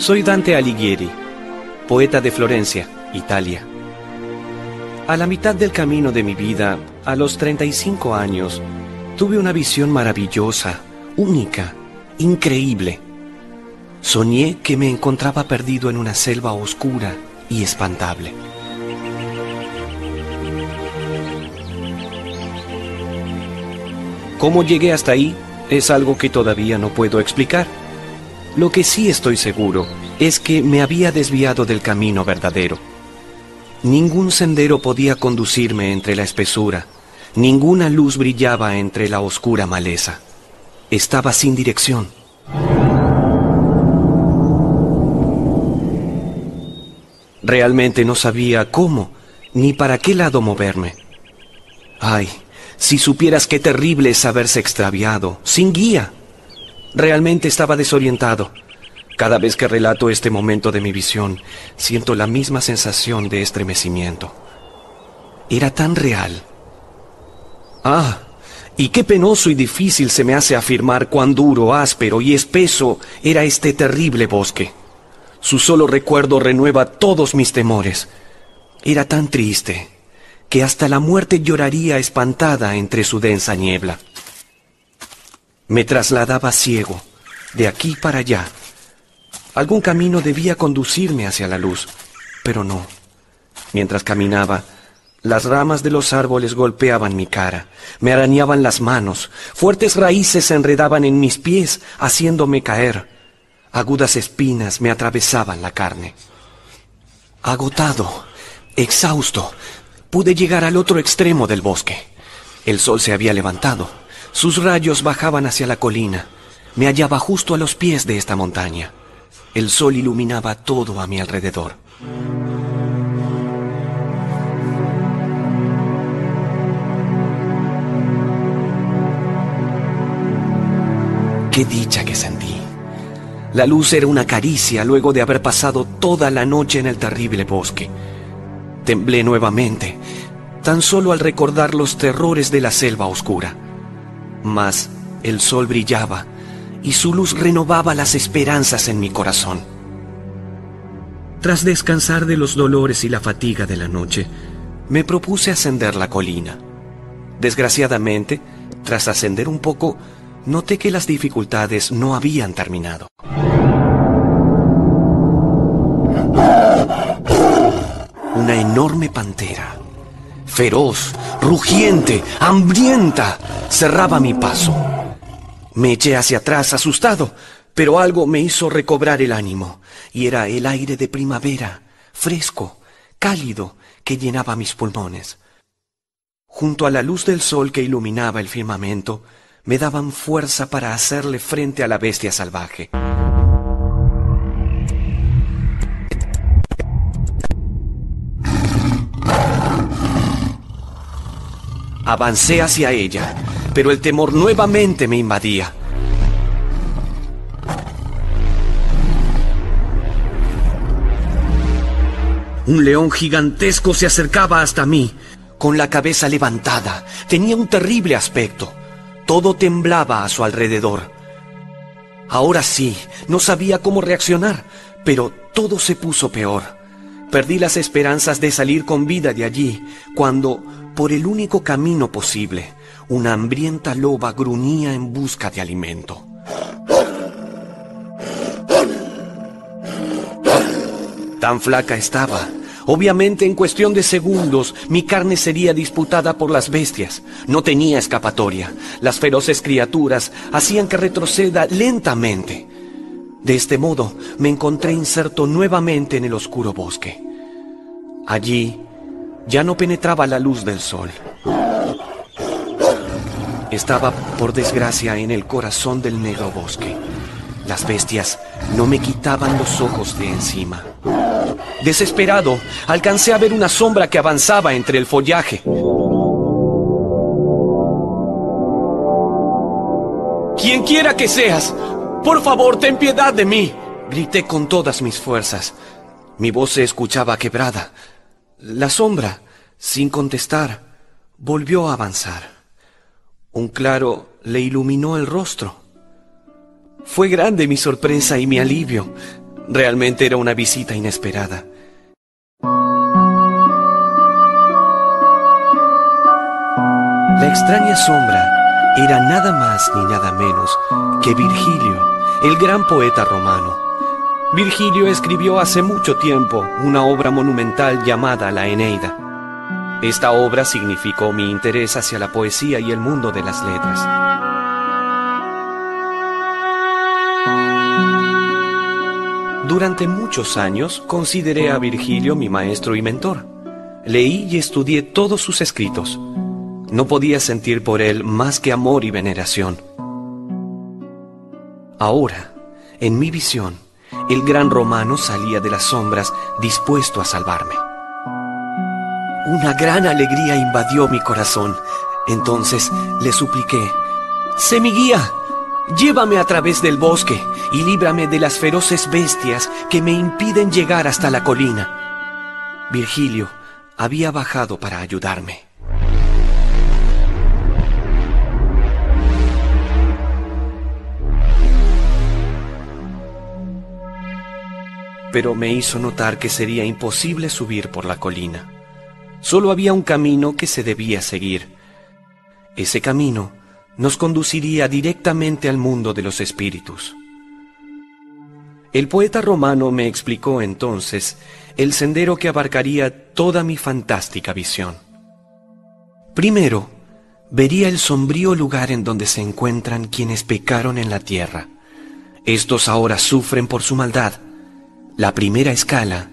Soy Dante Alighieri, poeta de Florencia, Italia. A la mitad del camino de mi vida, a los 35 años, tuve una visión maravillosa, única, increíble. Soñé que me encontraba perdido en una selva oscura y espantable. ¿Cómo llegué hasta ahí? Es algo que todavía no puedo explicar. Lo que sí estoy seguro es que me había desviado del camino verdadero. Ningún sendero podía conducirme entre la espesura, ninguna luz brillaba entre la oscura maleza. Estaba sin dirección. Realmente no sabía cómo ni para qué lado moverme. Ay, si supieras qué terrible es haberse extraviado, sin guía. Realmente estaba desorientado. Cada vez que relato este momento de mi visión, siento la misma sensación de estremecimiento. Era tan real. Ah, y qué penoso y difícil se me hace afirmar cuán duro, áspero y espeso era este terrible bosque. Su solo recuerdo renueva todos mis temores. Era tan triste que hasta la muerte lloraría espantada entre su densa niebla. Me trasladaba ciego, de aquí para allá. Algún camino debía conducirme hacia la luz, pero no. Mientras caminaba, las ramas de los árboles golpeaban mi cara, me arañaban las manos, fuertes raíces se enredaban en mis pies, haciéndome caer. Agudas espinas me atravesaban la carne. Agotado, exhausto, pude llegar al otro extremo del bosque. El sol se había levantado. Sus rayos bajaban hacia la colina. Me hallaba justo a los pies de esta montaña. El sol iluminaba todo a mi alrededor. Qué dicha que sentí. La luz era una caricia luego de haber pasado toda la noche en el terrible bosque. Temblé nuevamente, tan solo al recordar los terrores de la selva oscura. Mas el sol brillaba y su luz renovaba las esperanzas en mi corazón. Tras descansar de los dolores y la fatiga de la noche, me propuse ascender la colina. Desgraciadamente, tras ascender un poco, noté que las dificultades no habían terminado. Una enorme pantera, feroz, rugiente, hambrienta, cerraba mi paso. Me eché hacia atrás asustado, pero algo me hizo recobrar el ánimo, y era el aire de primavera, fresco, cálido, que llenaba mis pulmones. Junto a la luz del sol que iluminaba el firmamento, me daban fuerza para hacerle frente a la bestia salvaje. Avancé hacia ella, pero el temor nuevamente me invadía. Un león gigantesco se acercaba hasta mí, con la cabeza levantada. Tenía un terrible aspecto. Todo temblaba a su alrededor. Ahora sí, no sabía cómo reaccionar, pero todo se puso peor. Perdí las esperanzas de salir con vida de allí, cuando, por el único camino posible, una hambrienta loba gruñía en busca de alimento. Tan flaca estaba Obviamente en cuestión de segundos mi carne sería disputada por las bestias. No tenía escapatoria. Las feroces criaturas hacían que retroceda lentamente. De este modo me encontré inserto nuevamente en el oscuro bosque. Allí ya no penetraba la luz del sol. Estaba, por desgracia, en el corazón del negro bosque. Las bestias no me quitaban los ojos de encima. Desesperado, alcancé a ver una sombra que avanzaba entre el follaje. Quien quiera que seas, por favor, ten piedad de mí. Grité con todas mis fuerzas. Mi voz se escuchaba quebrada. La sombra, sin contestar, volvió a avanzar. Un claro le iluminó el rostro. Fue grande mi sorpresa y mi alivio. Realmente era una visita inesperada. La extraña sombra era nada más ni nada menos que Virgilio, el gran poeta romano. Virgilio escribió hace mucho tiempo una obra monumental llamada La Eneida. Esta obra significó mi interés hacia la poesía y el mundo de las letras. Durante muchos años consideré a Virgilio mi maestro y mentor. Leí y estudié todos sus escritos. No podía sentir por él más que amor y veneración. Ahora, en mi visión, el gran romano salía de las sombras dispuesto a salvarme. Una gran alegría invadió mi corazón. Entonces le supliqué, sé mi guía, llévame a través del bosque y líbrame de las feroces bestias que me impiden llegar hasta la colina. Virgilio había bajado para ayudarme. Pero me hizo notar que sería imposible subir por la colina. Solo había un camino que se debía seguir. Ese camino nos conduciría directamente al mundo de los espíritus. El poeta romano me explicó entonces el sendero que abarcaría toda mi fantástica visión. Primero, vería el sombrío lugar en donde se encuentran quienes pecaron en la tierra. Estos ahora sufren por su maldad la primera escala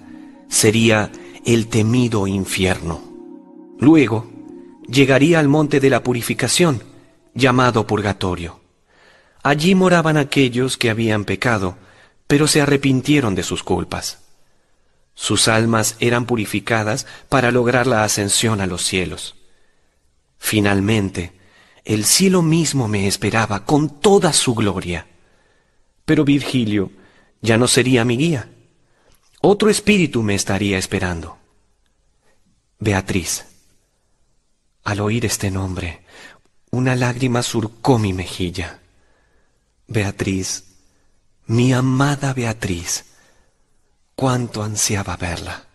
sería el temido infierno. Luego llegaría al monte de la purificación, llamado purgatorio. Allí moraban aquellos que habían pecado, pero se arrepintieron de sus culpas. Sus almas eran purificadas para lograr la ascensión a los cielos. Finalmente, el cielo mismo me esperaba con toda su gloria. Pero Virgilio ya no sería mi guía otro espíritu me estaría esperando. Beatriz. Al oír este nombre, una lágrima surcó mi mejilla. Beatriz, mi amada Beatriz, cuánto ansiaba verla.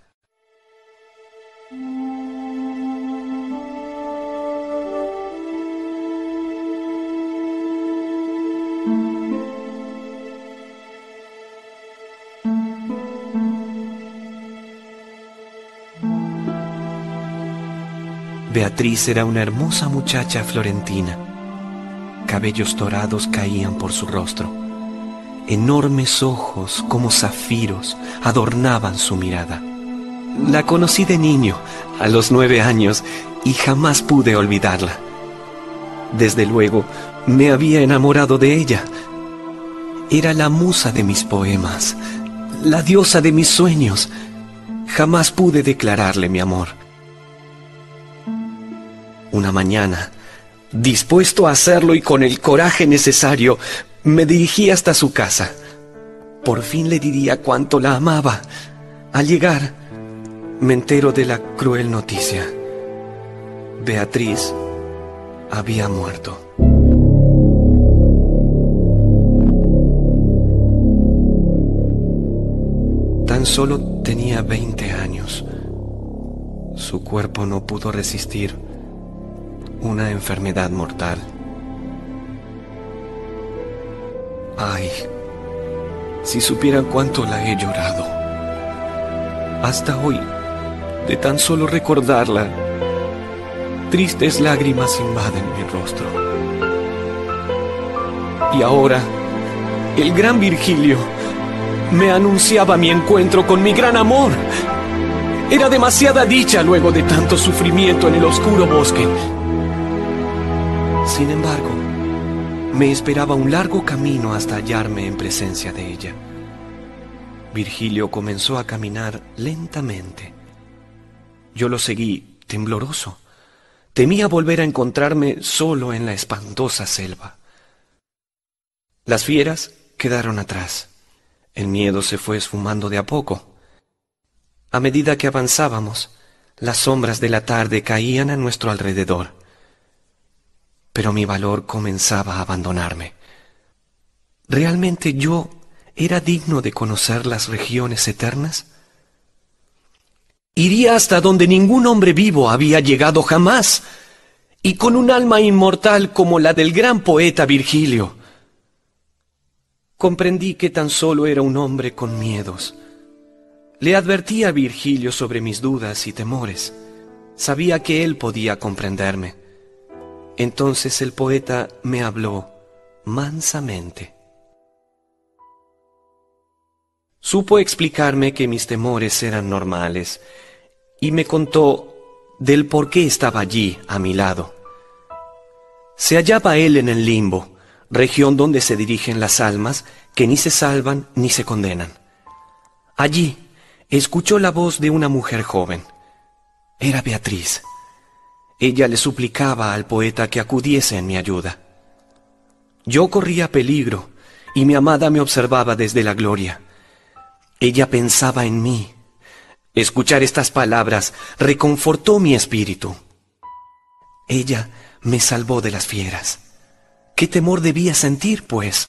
Beatriz era una hermosa muchacha florentina. Cabellos dorados caían por su rostro. Enormes ojos como zafiros adornaban su mirada. La conocí de niño, a los nueve años, y jamás pude olvidarla. Desde luego, me había enamorado de ella. Era la musa de mis poemas, la diosa de mis sueños. Jamás pude declararle mi amor. Una mañana, dispuesto a hacerlo y con el coraje necesario, me dirigí hasta su casa. Por fin le diría cuánto la amaba. Al llegar, me entero de la cruel noticia. Beatriz había muerto. Tan solo tenía 20 años. Su cuerpo no pudo resistir una enfermedad mortal. Ay, si supieran cuánto la he llorado. Hasta hoy, de tan solo recordarla, tristes lágrimas invaden mi rostro. Y ahora, el gran Virgilio me anunciaba mi encuentro con mi gran amor. Era demasiada dicha luego de tanto sufrimiento en el oscuro bosque. Sin embargo, me esperaba un largo camino hasta hallarme en presencia de ella. Virgilio comenzó a caminar lentamente. Yo lo seguí, tembloroso. Temía volver a encontrarme solo en la espantosa selva. Las fieras quedaron atrás. El miedo se fue esfumando de a poco. A medida que avanzábamos, las sombras de la tarde caían a nuestro alrededor pero mi valor comenzaba a abandonarme. Realmente yo era digno de conocer las regiones eternas? Iría hasta donde ningún hombre vivo había llegado jamás, y con un alma inmortal como la del gran poeta Virgilio. Comprendí que tan solo era un hombre con miedos. Le advertí a Virgilio sobre mis dudas y temores. Sabía que él podía comprenderme. Entonces el poeta me habló mansamente. Supo explicarme que mis temores eran normales y me contó del por qué estaba allí a mi lado. Se hallaba él en el limbo, región donde se dirigen las almas que ni se salvan ni se condenan. Allí escuchó la voz de una mujer joven. Era Beatriz. Ella le suplicaba al poeta que acudiese en mi ayuda. Yo corría peligro y mi amada me observaba desde la gloria. Ella pensaba en mí. Escuchar estas palabras reconfortó mi espíritu. Ella me salvó de las fieras. ¿Qué temor debía sentir, pues?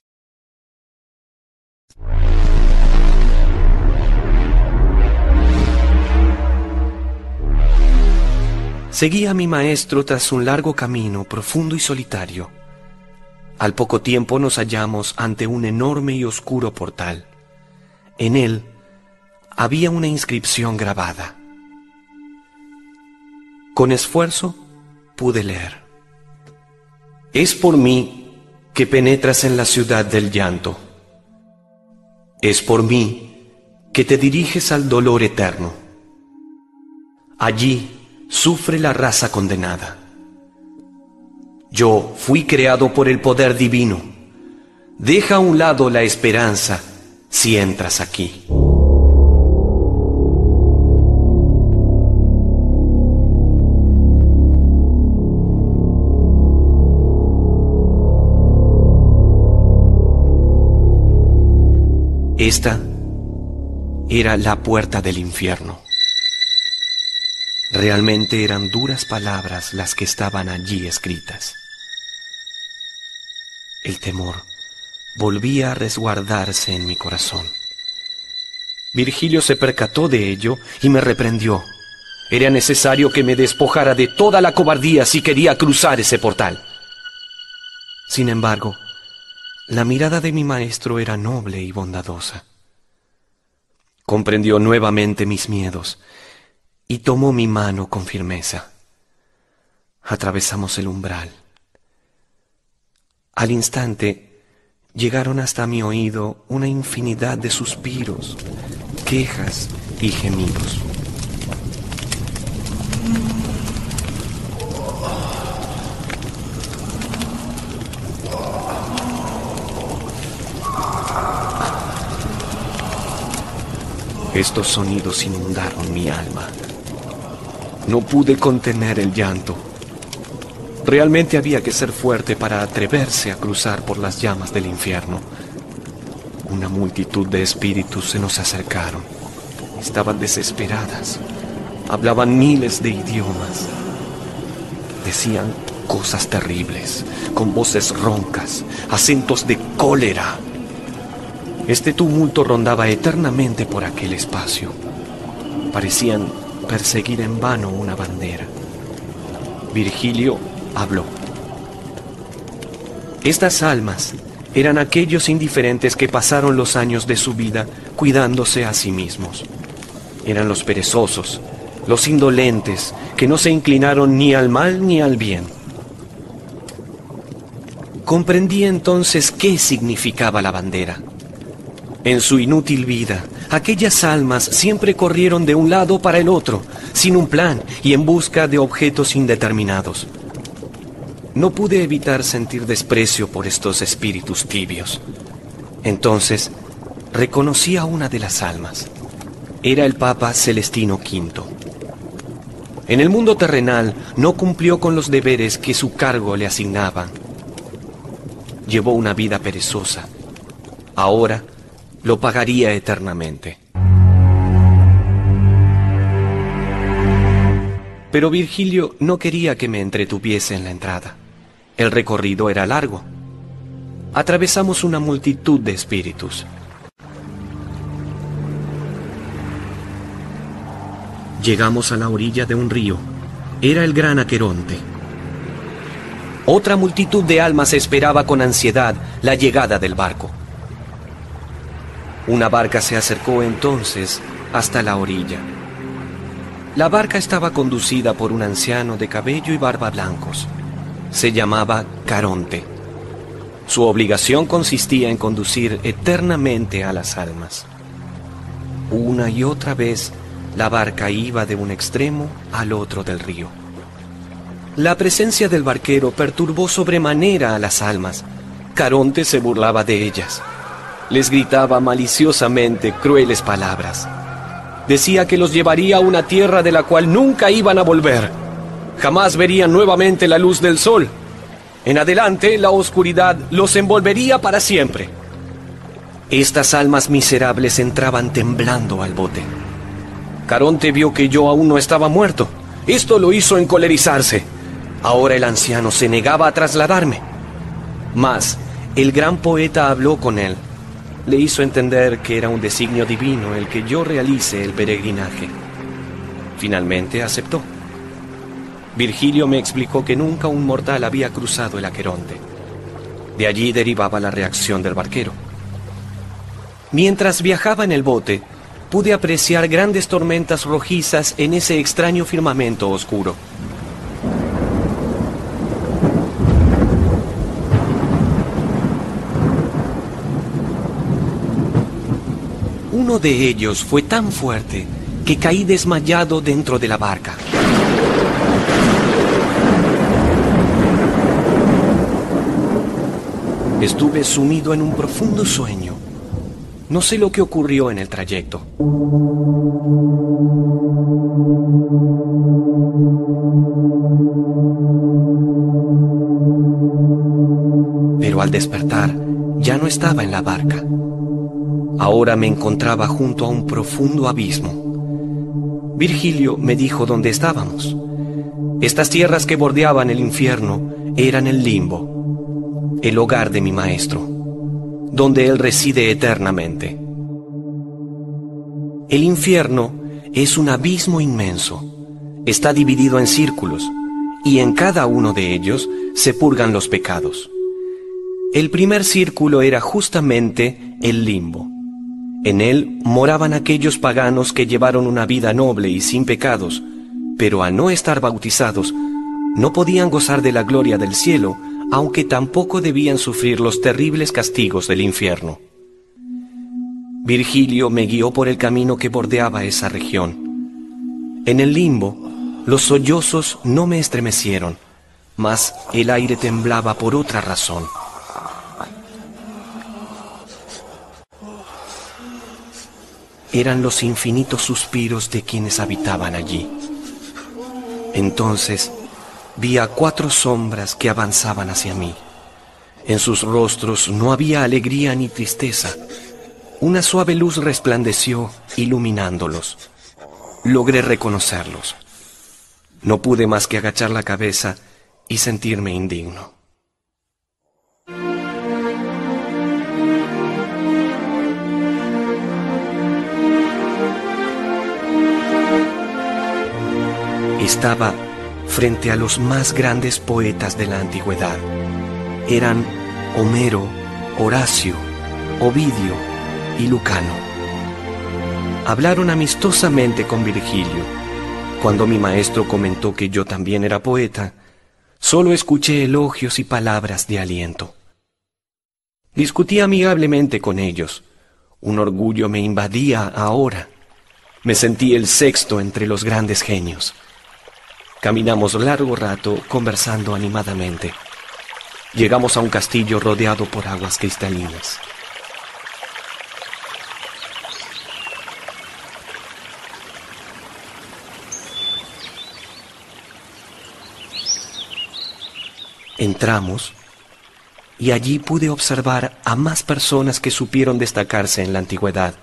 Seguí a mi maestro tras un largo camino profundo y solitario. Al poco tiempo nos hallamos ante un enorme y oscuro portal. En él había una inscripción grabada. Con esfuerzo pude leer. Es por mí que penetras en la ciudad del llanto. Es por mí que te diriges al dolor eterno. Allí sufre la raza condenada. Yo fui creado por el poder divino. Deja a un lado la esperanza si entras aquí. Esta era la puerta del infierno. Realmente eran duras palabras las que estaban allí escritas. El temor volvía a resguardarse en mi corazón. Virgilio se percató de ello y me reprendió. Era necesario que me despojara de toda la cobardía si quería cruzar ese portal. Sin embargo, la mirada de mi maestro era noble y bondadosa. Comprendió nuevamente mis miedos y tomó mi mano con firmeza. Atravesamos el umbral. Al instante llegaron hasta mi oído una infinidad de suspiros, quejas y gemidos. Estos sonidos inundaron mi alma. No pude contener el llanto. Realmente había que ser fuerte para atreverse a cruzar por las llamas del infierno. Una multitud de espíritus se nos acercaron. Estaban desesperadas. Hablaban miles de idiomas. Decían cosas terribles, con voces roncas, acentos de cólera. Este tumulto rondaba eternamente por aquel espacio. Parecían perseguir en vano una bandera. Virgilio habló. Estas almas eran aquellos indiferentes que pasaron los años de su vida cuidándose a sí mismos. Eran los perezosos, los indolentes, que no se inclinaron ni al mal ni al bien. Comprendí entonces qué significaba la bandera. En su inútil vida, aquellas almas siempre corrieron de un lado para el otro, sin un plan y en busca de objetos indeterminados. No pude evitar sentir desprecio por estos espíritus tibios. Entonces, reconocí a una de las almas. Era el Papa Celestino V. En el mundo terrenal no cumplió con los deberes que su cargo le asignaba. Llevó una vida perezosa. Ahora, lo pagaría eternamente. Pero Virgilio no quería que me entretuviese en la entrada. El recorrido era largo. Atravesamos una multitud de espíritus. Llegamos a la orilla de un río. Era el gran Aqueronte. Otra multitud de almas esperaba con ansiedad la llegada del barco. Una barca se acercó entonces hasta la orilla. La barca estaba conducida por un anciano de cabello y barba blancos. Se llamaba Caronte. Su obligación consistía en conducir eternamente a las almas. Una y otra vez la barca iba de un extremo al otro del río. La presencia del barquero perturbó sobremanera a las almas. Caronte se burlaba de ellas. Les gritaba maliciosamente crueles palabras. Decía que los llevaría a una tierra de la cual nunca iban a volver. Jamás verían nuevamente la luz del sol. En adelante la oscuridad los envolvería para siempre. Estas almas miserables entraban temblando al bote. Caronte vio que yo aún no estaba muerto. Esto lo hizo encolerizarse. Ahora el anciano se negaba a trasladarme. Mas el gran poeta habló con él. Le hizo entender que era un designio divino el que yo realice el peregrinaje. Finalmente aceptó. Virgilio me explicó que nunca un mortal había cruzado el Aqueronte. De allí derivaba la reacción del barquero. Mientras viajaba en el bote, pude apreciar grandes tormentas rojizas en ese extraño firmamento oscuro. Uno de ellos fue tan fuerte que caí desmayado dentro de la barca. Estuve sumido en un profundo sueño no sé lo que ocurrió en el trayecto. Pero al despertar ya no estaba en la barca. Ahora me encontraba junto a un profundo abismo. Virgilio me dijo dónde estábamos. Estas tierras que bordeaban el infierno eran el limbo, el hogar de mi maestro donde Él reside eternamente. El infierno es un abismo inmenso. Está dividido en círculos y en cada uno de ellos se purgan los pecados. El primer círculo era justamente el limbo. En él moraban aquellos paganos que llevaron una vida noble y sin pecados, pero al no estar bautizados, no podían gozar de la gloria del cielo aunque tampoco debían sufrir los terribles castigos del infierno. Virgilio me guió por el camino que bordeaba esa región. En el limbo, los sollozos no me estremecieron, mas el aire temblaba por otra razón. Eran los infinitos suspiros de quienes habitaban allí. Entonces, vi a cuatro sombras que avanzaban hacia mí. En sus rostros no había alegría ni tristeza. Una suave luz resplandeció, iluminándolos. Logré reconocerlos. No pude más que agachar la cabeza y sentirme indigno. Estaba frente a los más grandes poetas de la antigüedad. Eran Homero, Horacio, Ovidio y Lucano. Hablaron amistosamente con Virgilio. Cuando mi maestro comentó que yo también era poeta, solo escuché elogios y palabras de aliento. Discutí amigablemente con ellos. Un orgullo me invadía ahora. Me sentí el sexto entre los grandes genios. Caminamos largo rato conversando animadamente. Llegamos a un castillo rodeado por aguas cristalinas. Entramos y allí pude observar a más personas que supieron destacarse en la antigüedad.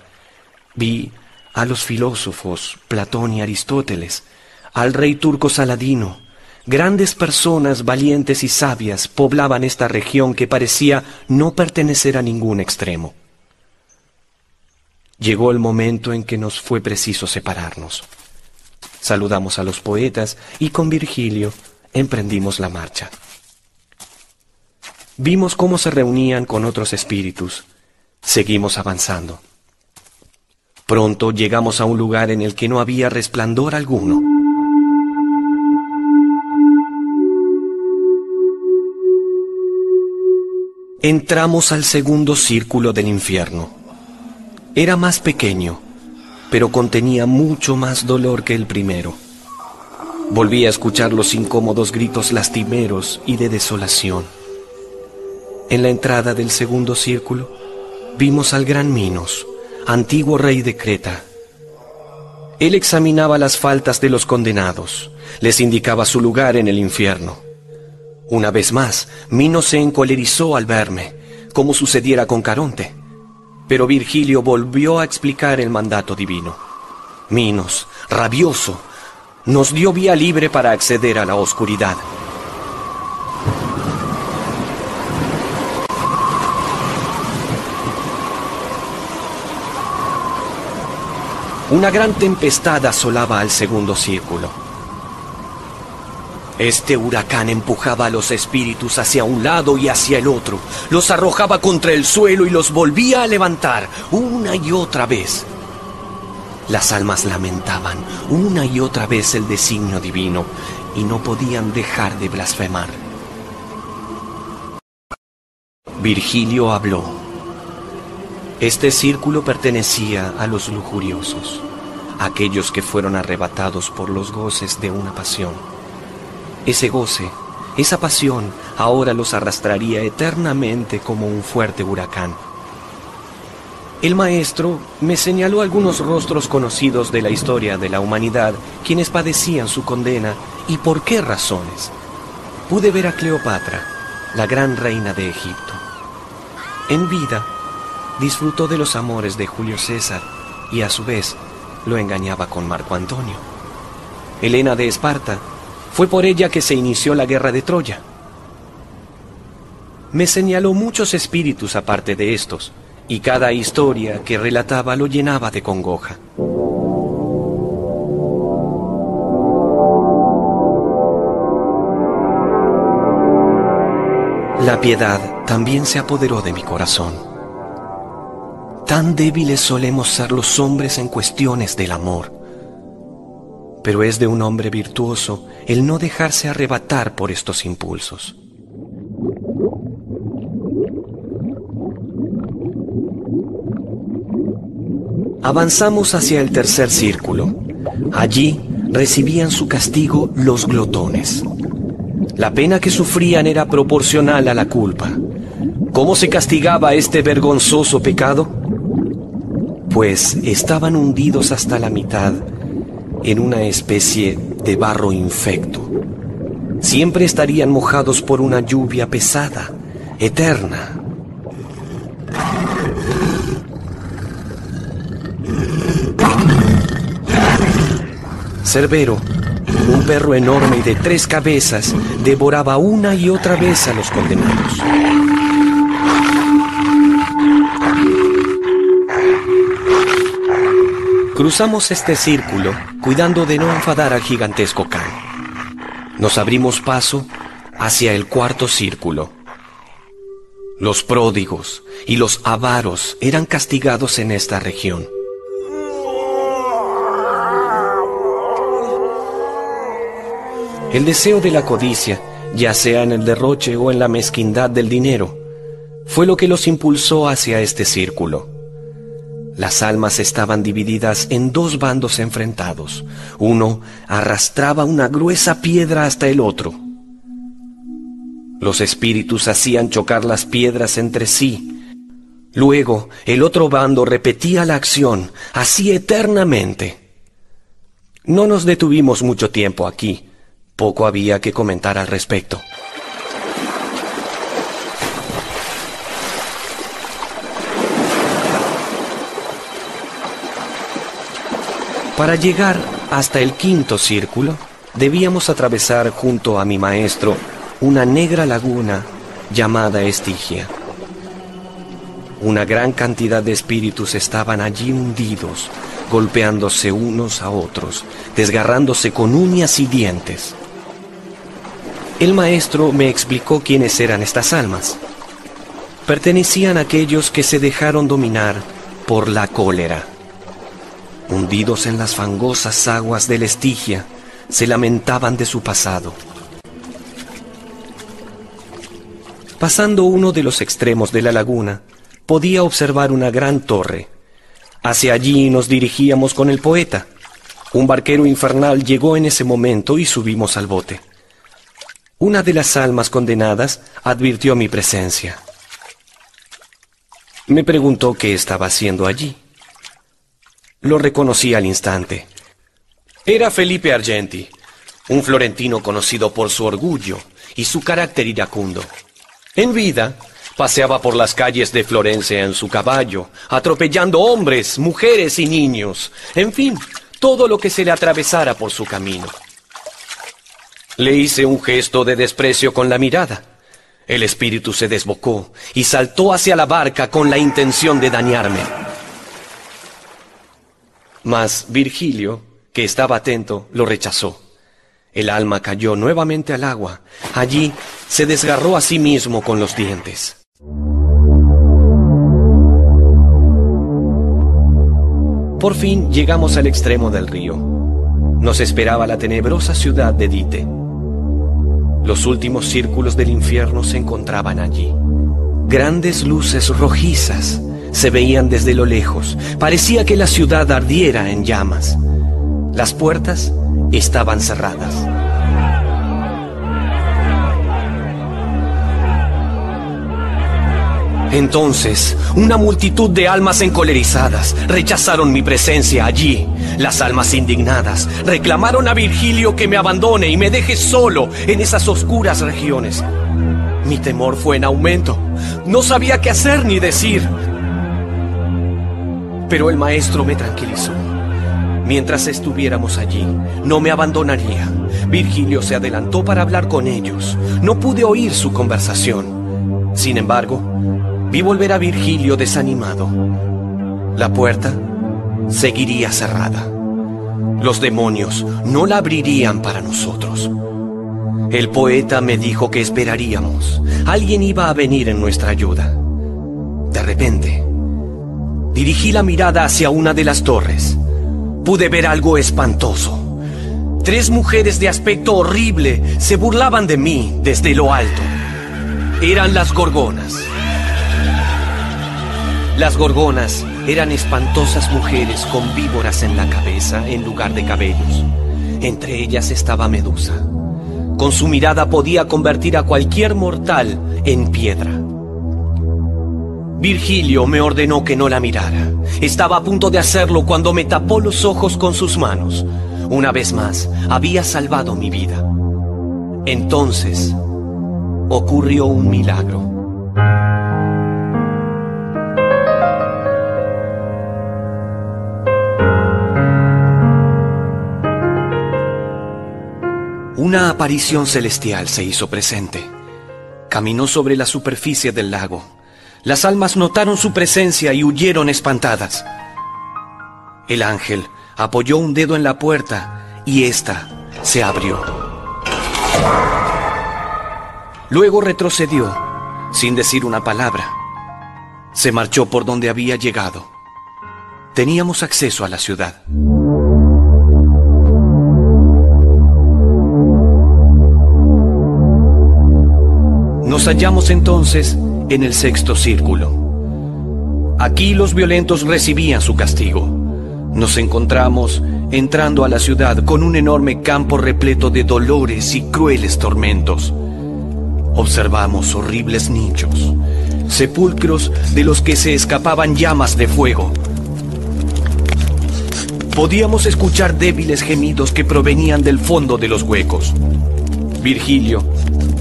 Vi a los filósofos Platón y Aristóteles, al rey turco Saladino. Grandes personas valientes y sabias poblaban esta región que parecía no pertenecer a ningún extremo. Llegó el momento en que nos fue preciso separarnos. saludamos a los poetas y con Virgilio emprendimos la marcha. Vimos cómo se reunían con otros espíritus. Seguimos avanzando. Pronto llegamos a un lugar en el que no había resplandor alguno. Entramos al segundo círculo del infierno. Era más pequeño, pero contenía mucho más dolor que el primero. Volví a escuchar los incómodos gritos lastimeros y de desolación. En la entrada del segundo círculo vimos al gran Minos, antiguo rey de Creta. Él examinaba las faltas de los condenados, les indicaba su lugar en el infierno. Una vez más, Minos se encolerizó al verme, como sucediera con Caronte. Pero Virgilio volvió a explicar el mandato divino. Minos, rabioso, nos dio vía libre para acceder a la oscuridad. Una gran tempestad asolaba al segundo círculo. Este huracán empujaba a los espíritus hacia un lado y hacia el otro, los arrojaba contra el suelo y los volvía a levantar una y otra vez. Las almas lamentaban una y otra vez el designio divino y no podían dejar de blasfemar. Virgilio habló. Este círculo pertenecía a los lujuriosos, aquellos que fueron arrebatados por los goces de una pasión. Ese goce, esa pasión, ahora los arrastraría eternamente como un fuerte huracán. El maestro me señaló algunos rostros conocidos de la historia de la humanidad, quienes padecían su condena y por qué razones. Pude ver a Cleopatra, la gran reina de Egipto. En vida, disfrutó de los amores de Julio César y a su vez lo engañaba con Marco Antonio. Helena de Esparta, fue por ella que se inició la guerra de Troya. Me señaló muchos espíritus aparte de estos, y cada historia que relataba lo llenaba de congoja. La piedad también se apoderó de mi corazón. Tan débiles solemos ser los hombres en cuestiones del amor. Pero es de un hombre virtuoso el no dejarse arrebatar por estos impulsos. Avanzamos hacia el tercer círculo. Allí recibían su castigo los glotones. La pena que sufrían era proporcional a la culpa. ¿Cómo se castigaba este vergonzoso pecado? Pues estaban hundidos hasta la mitad en una especie de barro infecto. Siempre estarían mojados por una lluvia pesada, eterna, Cerbero, un perro enorme y de tres cabezas, devoraba una y otra vez a los condenados. Cruzamos este círculo cuidando de no enfadar al gigantesco Khan. Nos abrimos paso hacia el cuarto círculo. Los pródigos y los avaros eran castigados en esta región. El deseo de la codicia, ya sea en el derroche o en la mezquindad del dinero, fue lo que los impulsó hacia este círculo. Las almas estaban divididas en dos bandos enfrentados. Uno arrastraba una gruesa piedra hasta el otro. Los espíritus hacían chocar las piedras entre sí. Luego el otro bando repetía la acción, así eternamente. No nos detuvimos mucho tiempo aquí poco había que comentar al respecto. Para llegar hasta el quinto círculo, debíamos atravesar junto a mi maestro una negra laguna llamada Estigia. Una gran cantidad de espíritus estaban allí hundidos, golpeándose unos a otros, desgarrándose con uñas y dientes. El maestro me explicó quiénes eran estas almas. Pertenecían a aquellos que se dejaron dominar por la cólera. Hundidos en las fangosas aguas del Estigia, se lamentaban de su pasado. Pasando uno de los extremos de la laguna, podía observar una gran torre. Hacia allí nos dirigíamos con el poeta. Un barquero infernal llegó en ese momento y subimos al bote. Una de las almas condenadas advirtió mi presencia. Me preguntó qué estaba haciendo allí. Lo reconocí al instante. Era Felipe Argenti, un florentino conocido por su orgullo y su carácter iracundo. En vida, paseaba por las calles de Florencia en su caballo, atropellando hombres, mujeres y niños, en fin, todo lo que se le atravesara por su camino. Le hice un gesto de desprecio con la mirada. El espíritu se desbocó y saltó hacia la barca con la intención de dañarme. Mas Virgilio que estaba atento, lo rechazó. El alma cayó nuevamente al agua. Allí se desgarró a sí mismo con los dientes. Por fin llegamos al extremo del río. Nos esperaba la tenebrosa ciudad de Dite. Los últimos círculos del infierno se encontraban allí. Grandes luces rojizas se veían desde lo lejos. Parecía que la ciudad ardiera en llamas. Las puertas estaban cerradas. Entonces, una multitud de almas encolerizadas rechazaron mi presencia allí. Las almas indignadas reclamaron a Virgilio que me abandone y me deje solo en esas oscuras regiones. Mi temor fue en aumento. No sabía qué hacer ni decir. Pero el maestro me tranquilizó. Mientras estuviéramos allí, no me abandonaría. Virgilio se adelantó para hablar con ellos. No pude oír su conversación. Sin embargo, vi volver a Virgilio desanimado. La puerta seguiría cerrada. Los demonios no la abrirían para nosotros. El poeta me dijo que esperaríamos. Alguien iba a venir en nuestra ayuda. De repente, dirigí la mirada hacia una de las torres pude ver algo espantoso. Tres mujeres de aspecto horrible se burlaban de mí desde lo alto. Eran las gorgonas. Las gorgonas eran espantosas mujeres con víboras en la cabeza en lugar de cabellos. Entre ellas estaba Medusa. Con su mirada podía convertir a cualquier mortal en piedra. Virgilio me ordenó que no la mirara. Estaba a punto de hacerlo cuando me tapó los ojos con sus manos. Una vez más, había salvado mi vida. Entonces, ocurrió un milagro. Una aparición celestial se hizo presente. Caminó sobre la superficie del lago las almas notaron su presencia y huyeron espantadas. El ángel apoyó un dedo en la puerta y ésta se abrió. Luego retrocedió, sin decir una palabra. Se marchó por donde había llegado. Teníamos acceso a la ciudad. Nos hallamos entonces en el sexto círculo. Aquí los violentos recibían su castigo. Nos encontramos entrando a la ciudad con un enorme campo repleto de dolores y crueles tormentos. Observamos horribles nichos, sepulcros de los que se escapaban llamas de fuego. Podíamos escuchar débiles gemidos que provenían del fondo de los huecos. Virgilio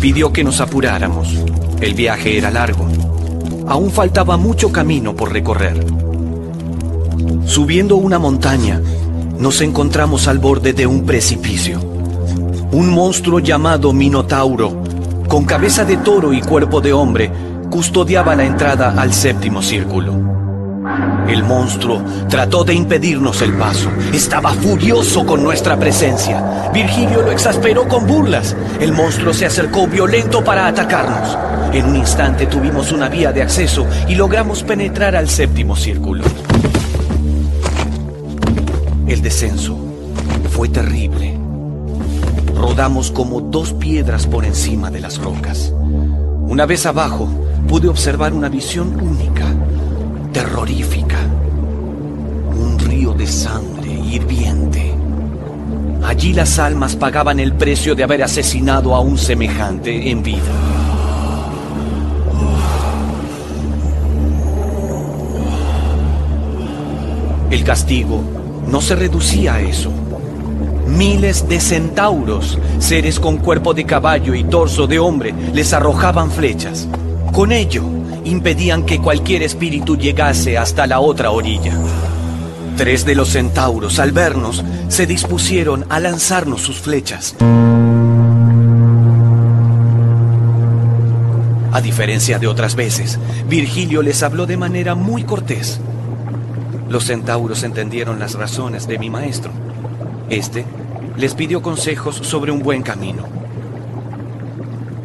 pidió que nos apuráramos. El viaje era largo. Aún faltaba mucho camino por recorrer. Subiendo una montaña, nos encontramos al borde de un precipicio. Un monstruo llamado Minotauro, con cabeza de toro y cuerpo de hombre, custodiaba la entrada al séptimo círculo. El monstruo trató de impedirnos el paso. Estaba furioso con nuestra presencia. Virgilio lo exasperó con burlas. El monstruo se acercó violento para atacarnos. En un instante tuvimos una vía de acceso y logramos penetrar al séptimo círculo. El descenso fue terrible. Rodamos como dos piedras por encima de las rocas. Una vez abajo, pude observar una visión única, terrorífica. Un río de sangre hirviente. Allí las almas pagaban el precio de haber asesinado a un semejante en vida. El castigo no se reducía a eso. Miles de centauros, seres con cuerpo de caballo y torso de hombre, les arrojaban flechas. Con ello, impedían que cualquier espíritu llegase hasta la otra orilla. Tres de los centauros, al vernos, se dispusieron a lanzarnos sus flechas. A diferencia de otras veces, Virgilio les habló de manera muy cortés. Los centauros entendieron las razones de mi maestro. Este les pidió consejos sobre un buen camino.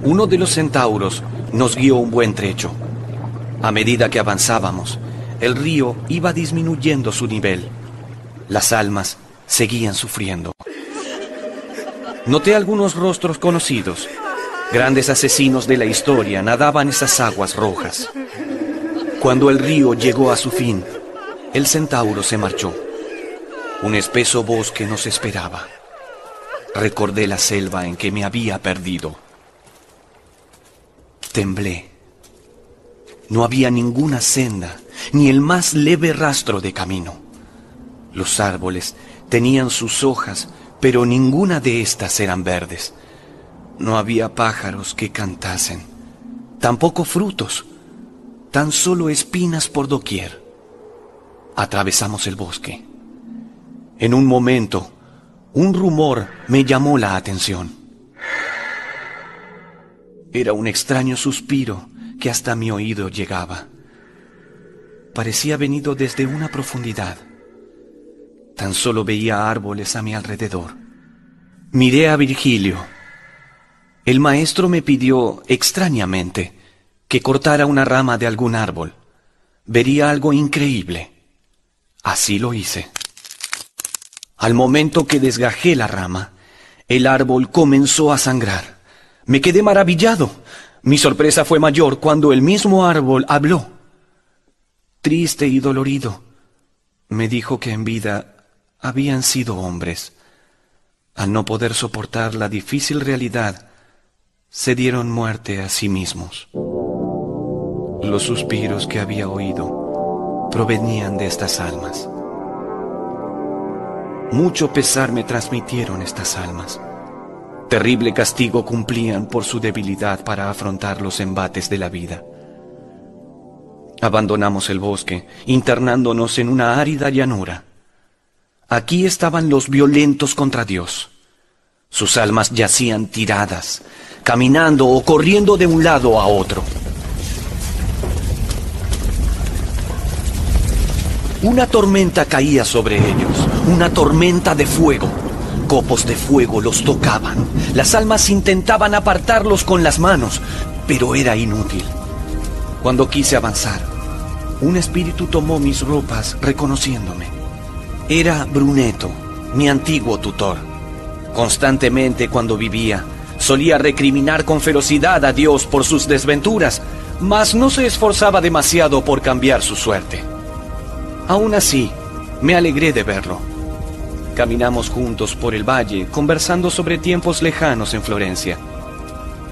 Uno de los centauros nos guió un buen trecho. A medida que avanzábamos, el río iba disminuyendo su nivel. Las almas seguían sufriendo. Noté algunos rostros conocidos. Grandes asesinos de la historia nadaban esas aguas rojas. Cuando el río llegó a su fin, el centauro se marchó. Un espeso bosque nos esperaba. Recordé la selva en que me había perdido. Temblé. No había ninguna senda, ni el más leve rastro de camino. Los árboles tenían sus hojas, pero ninguna de estas eran verdes. No había pájaros que cantasen, tampoco frutos, tan solo espinas por doquier. Atravesamos el bosque. En un momento, un rumor me llamó la atención. Era un extraño suspiro que hasta mi oído llegaba. Parecía venido desde una profundidad. Tan solo veía árboles a mi alrededor. Miré a Virgilio. El maestro me pidió extrañamente que cortara una rama de algún árbol. Vería algo increíble. Así lo hice. Al momento que desgajé la rama, el árbol comenzó a sangrar. Me quedé maravillado. Mi sorpresa fue mayor cuando el mismo árbol habló. Triste y dolorido, me dijo que en vida habían sido hombres. Al no poder soportar la difícil realidad, se dieron muerte a sí mismos. Los suspiros que había oído provenían de estas almas. Mucho pesar me transmitieron estas almas. Terrible castigo cumplían por su debilidad para afrontar los embates de la vida. Abandonamos el bosque, internándonos en una árida llanura. Aquí estaban los violentos contra Dios. Sus almas yacían tiradas, caminando o corriendo de un lado a otro. Una tormenta caía sobre ellos, una tormenta de fuego. Copos de fuego los tocaban. Las almas intentaban apartarlos con las manos, pero era inútil. Cuando quise avanzar, un espíritu tomó mis ropas reconociéndome. Era Bruneto, mi antiguo tutor. Constantemente cuando vivía, solía recriminar con ferocidad a Dios por sus desventuras, mas no se esforzaba demasiado por cambiar su suerte. Aún así, me alegré de verlo Caminamos juntos por el valle, conversando sobre tiempos lejanos en Florencia.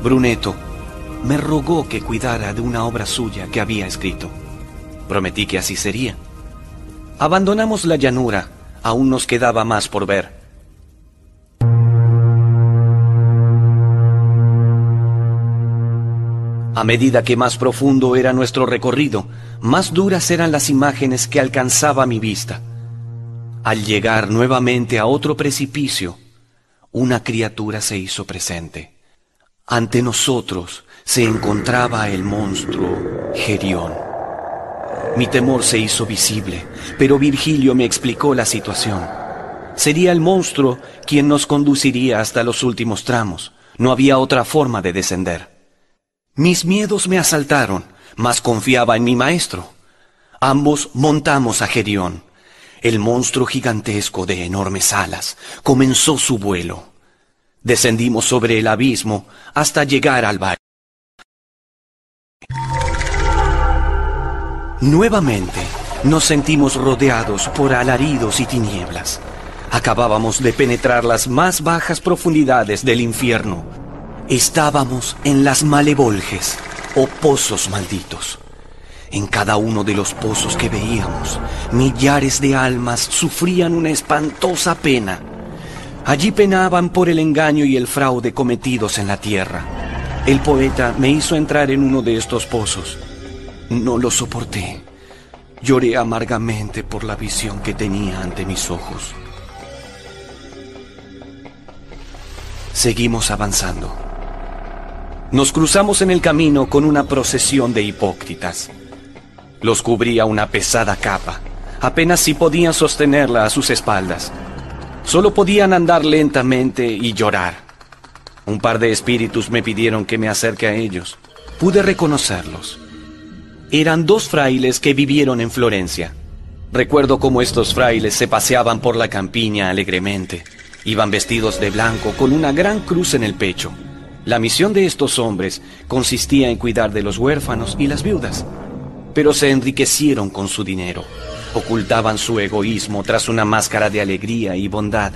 Bruneto me rogó que cuidara de una obra suya que había escrito. Prometí que así sería. Abandonamos la llanura, aún nos quedaba más por ver. A medida que más profundo era nuestro recorrido, más duras eran las imágenes que alcanzaba mi vista. Al llegar nuevamente a otro precipicio, una criatura se hizo presente. Ante nosotros se encontraba el monstruo Gerión. Mi temor se hizo visible, pero Virgilio me explicó la situación. Sería el monstruo quien nos conduciría hasta los últimos tramos. No había otra forma de descender. Mis miedos me asaltaron, mas confiaba en mi maestro. Ambos montamos a Gerión. El monstruo gigantesco de enormes alas comenzó su vuelo. Descendimos sobre el abismo hasta llegar al valle. Nuevamente nos sentimos rodeados por alaridos y tinieblas. Acabábamos de penetrar las más bajas profundidades del infierno. Estábamos en las malevolges o pozos malditos. En cada uno de los pozos que veíamos, millares de almas sufrían una espantosa pena. Allí penaban por el engaño y el fraude cometidos en la tierra. El poeta me hizo entrar en uno de estos pozos. No lo soporté. Lloré amargamente por la visión que tenía ante mis ojos. Seguimos avanzando. Nos cruzamos en el camino con una procesión de hipócritas. Los cubría una pesada capa. Apenas si podían sostenerla a sus espaldas. Solo podían andar lentamente y llorar. Un par de espíritus me pidieron que me acerque a ellos. Pude reconocerlos. Eran dos frailes que vivieron en Florencia. Recuerdo cómo estos frailes se paseaban por la campiña alegremente. Iban vestidos de blanco con una gran cruz en el pecho. La misión de estos hombres consistía en cuidar de los huérfanos y las viudas pero se enriquecieron con su dinero. Ocultaban su egoísmo tras una máscara de alegría y bondad.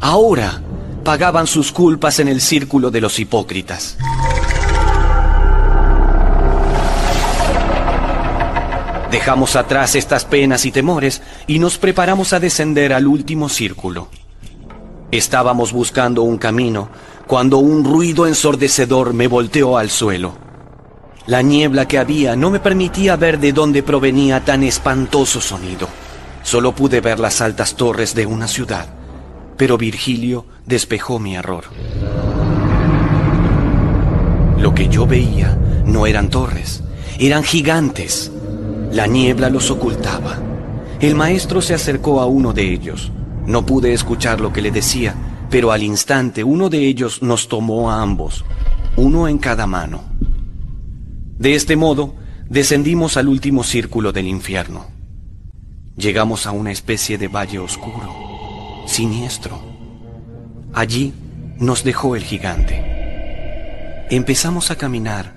Ahora pagaban sus culpas en el círculo de los hipócritas. Dejamos atrás estas penas y temores y nos preparamos a descender al último círculo. Estábamos buscando un camino cuando un ruido ensordecedor me volteó al suelo. La niebla que había no me permitía ver de dónde provenía tan espantoso sonido. Solo pude ver las altas torres de una ciudad, pero Virgilio despejó mi error. Lo que yo veía no eran torres, eran gigantes. La niebla los ocultaba. El maestro se acercó a uno de ellos. No pude escuchar lo que le decía, pero al instante uno de ellos nos tomó a ambos, uno en cada mano. De este modo, descendimos al último círculo del infierno. Llegamos a una especie de valle oscuro, siniestro. Allí nos dejó el gigante. Empezamos a caminar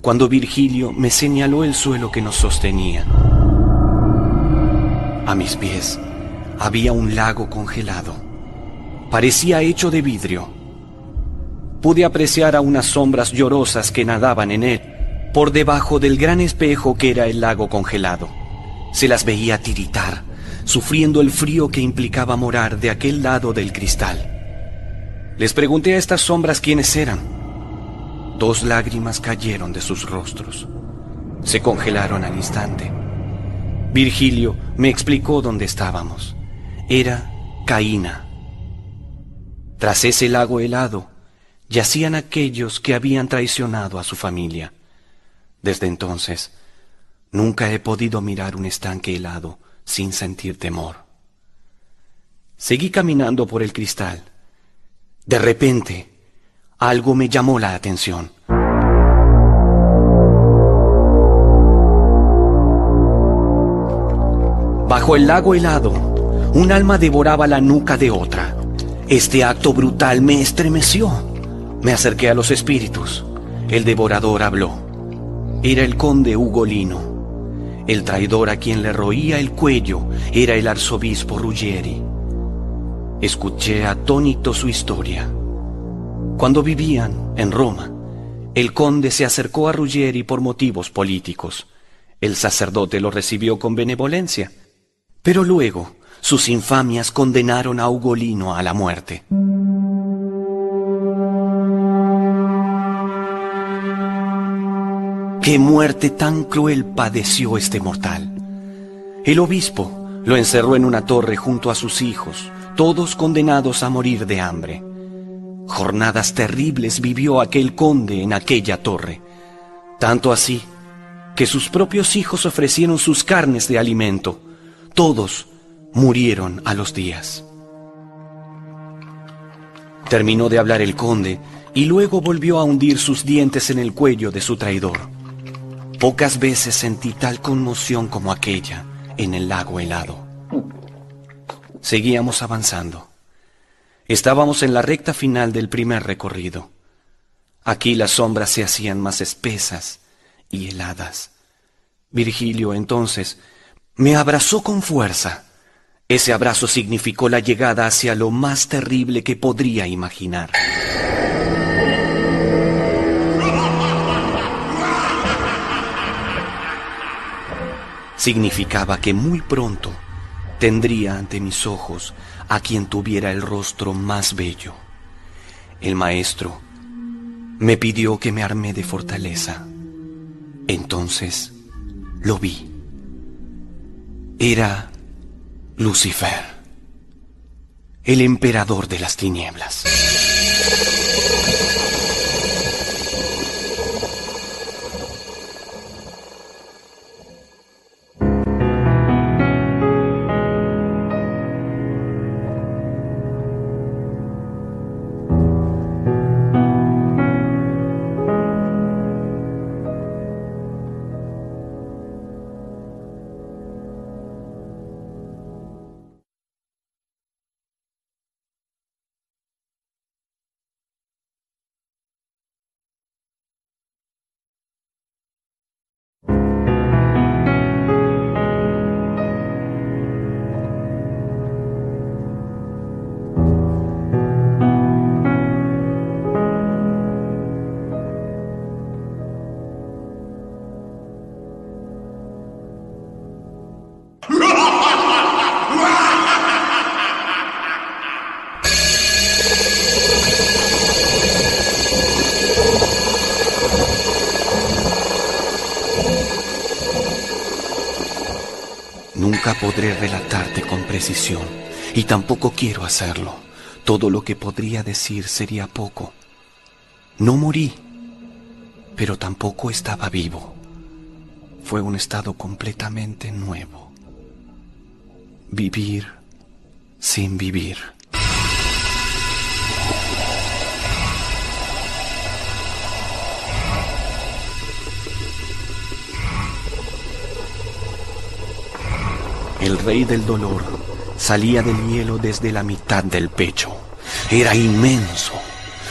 cuando Virgilio me señaló el suelo que nos sostenía. A mis pies había un lago congelado. Parecía hecho de vidrio. Pude apreciar a unas sombras llorosas que nadaban en él por debajo del gran espejo que era el lago congelado. Se las veía tiritar, sufriendo el frío que implicaba morar de aquel lado del cristal. Les pregunté a estas sombras quiénes eran. Dos lágrimas cayeron de sus rostros. Se congelaron al instante. Virgilio me explicó dónde estábamos. Era Caína. Tras ese lago helado, yacían aquellos que habían traicionado a su familia. Desde entonces, nunca he podido mirar un estanque helado sin sentir temor. Seguí caminando por el cristal. De repente, algo me llamó la atención. Bajo el lago helado, un alma devoraba la nuca de otra. Este acto brutal me estremeció. Me acerqué a los espíritus. El devorador habló era el conde Ugolino. El traidor a quien le roía el cuello era el arzobispo Ruggieri. Escuché atónito su historia. Cuando vivían en Roma, el conde se acercó a Ruggieri por motivos políticos. El sacerdote lo recibió con benevolencia, pero luego sus infamias condenaron a Ugolino a la muerte. ¿Qué muerte tan cruel padeció este mortal? El obispo lo encerró en una torre junto a sus hijos, todos condenados a morir de hambre. Jornadas terribles vivió aquel conde en aquella torre, tanto así que sus propios hijos ofrecieron sus carnes de alimento. Todos murieron a los días. Terminó de hablar el conde y luego volvió a hundir sus dientes en el cuello de su traidor. Pocas veces sentí tal conmoción como aquella en el lago helado. Seguíamos avanzando. Estábamos en la recta final del primer recorrido. Aquí las sombras se hacían más espesas y heladas. Virgilio entonces me abrazó con fuerza. Ese abrazo significó la llegada hacia lo más terrible que podría imaginar. Significaba que muy pronto tendría ante mis ojos a quien tuviera el rostro más bello. El maestro me pidió que me armé de fortaleza. Entonces lo vi. Era Lucifer, el emperador de las tinieblas. Nunca podré relatarte con precisión y tampoco quiero hacerlo. Todo lo que podría decir sería poco. No morí, pero tampoco estaba vivo. Fue un estado completamente nuevo. Vivir sin vivir. El rey del dolor salía del hielo desde la mitad del pecho. Era inmenso.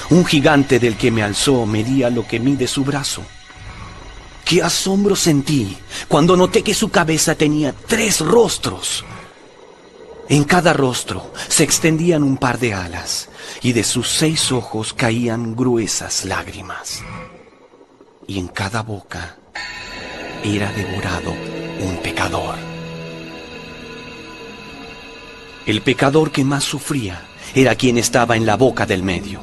Un gigante del que me alzó medía lo que mide su brazo. Qué asombro sentí cuando noté que su cabeza tenía tres rostros. En cada rostro se extendían un par de alas y de sus seis ojos caían gruesas lágrimas. Y en cada boca era devorado un pecador. El pecador que más sufría era quien estaba en la boca del medio.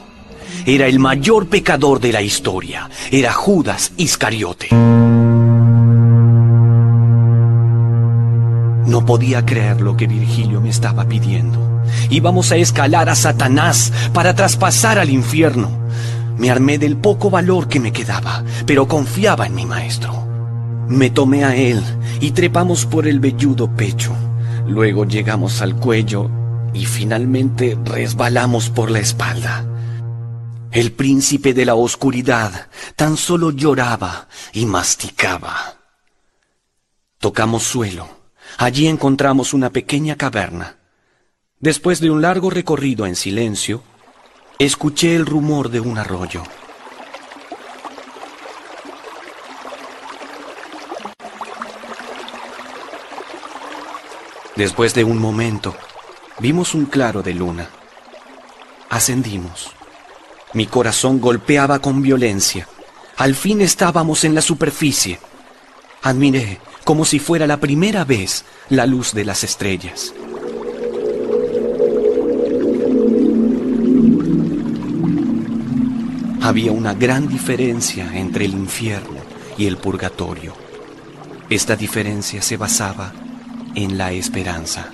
Era el mayor pecador de la historia. Era Judas Iscariote. No podía creer lo que Virgilio me estaba pidiendo. Íbamos a escalar a Satanás para traspasar al infierno. Me armé del poco valor que me quedaba, pero confiaba en mi maestro. Me tomé a él y trepamos por el velludo pecho. Luego llegamos al cuello y finalmente resbalamos por la espalda. El príncipe de la oscuridad tan solo lloraba y masticaba. Tocamos suelo. Allí encontramos una pequeña caverna. Después de un largo recorrido en silencio, escuché el rumor de un arroyo. Después de un momento, vimos un claro de luna. Ascendimos. Mi corazón golpeaba con violencia. Al fin estábamos en la superficie. Admiré, como si fuera la primera vez, la luz de las estrellas. Había una gran diferencia entre el infierno y el purgatorio. Esta diferencia se basaba en la esperanza.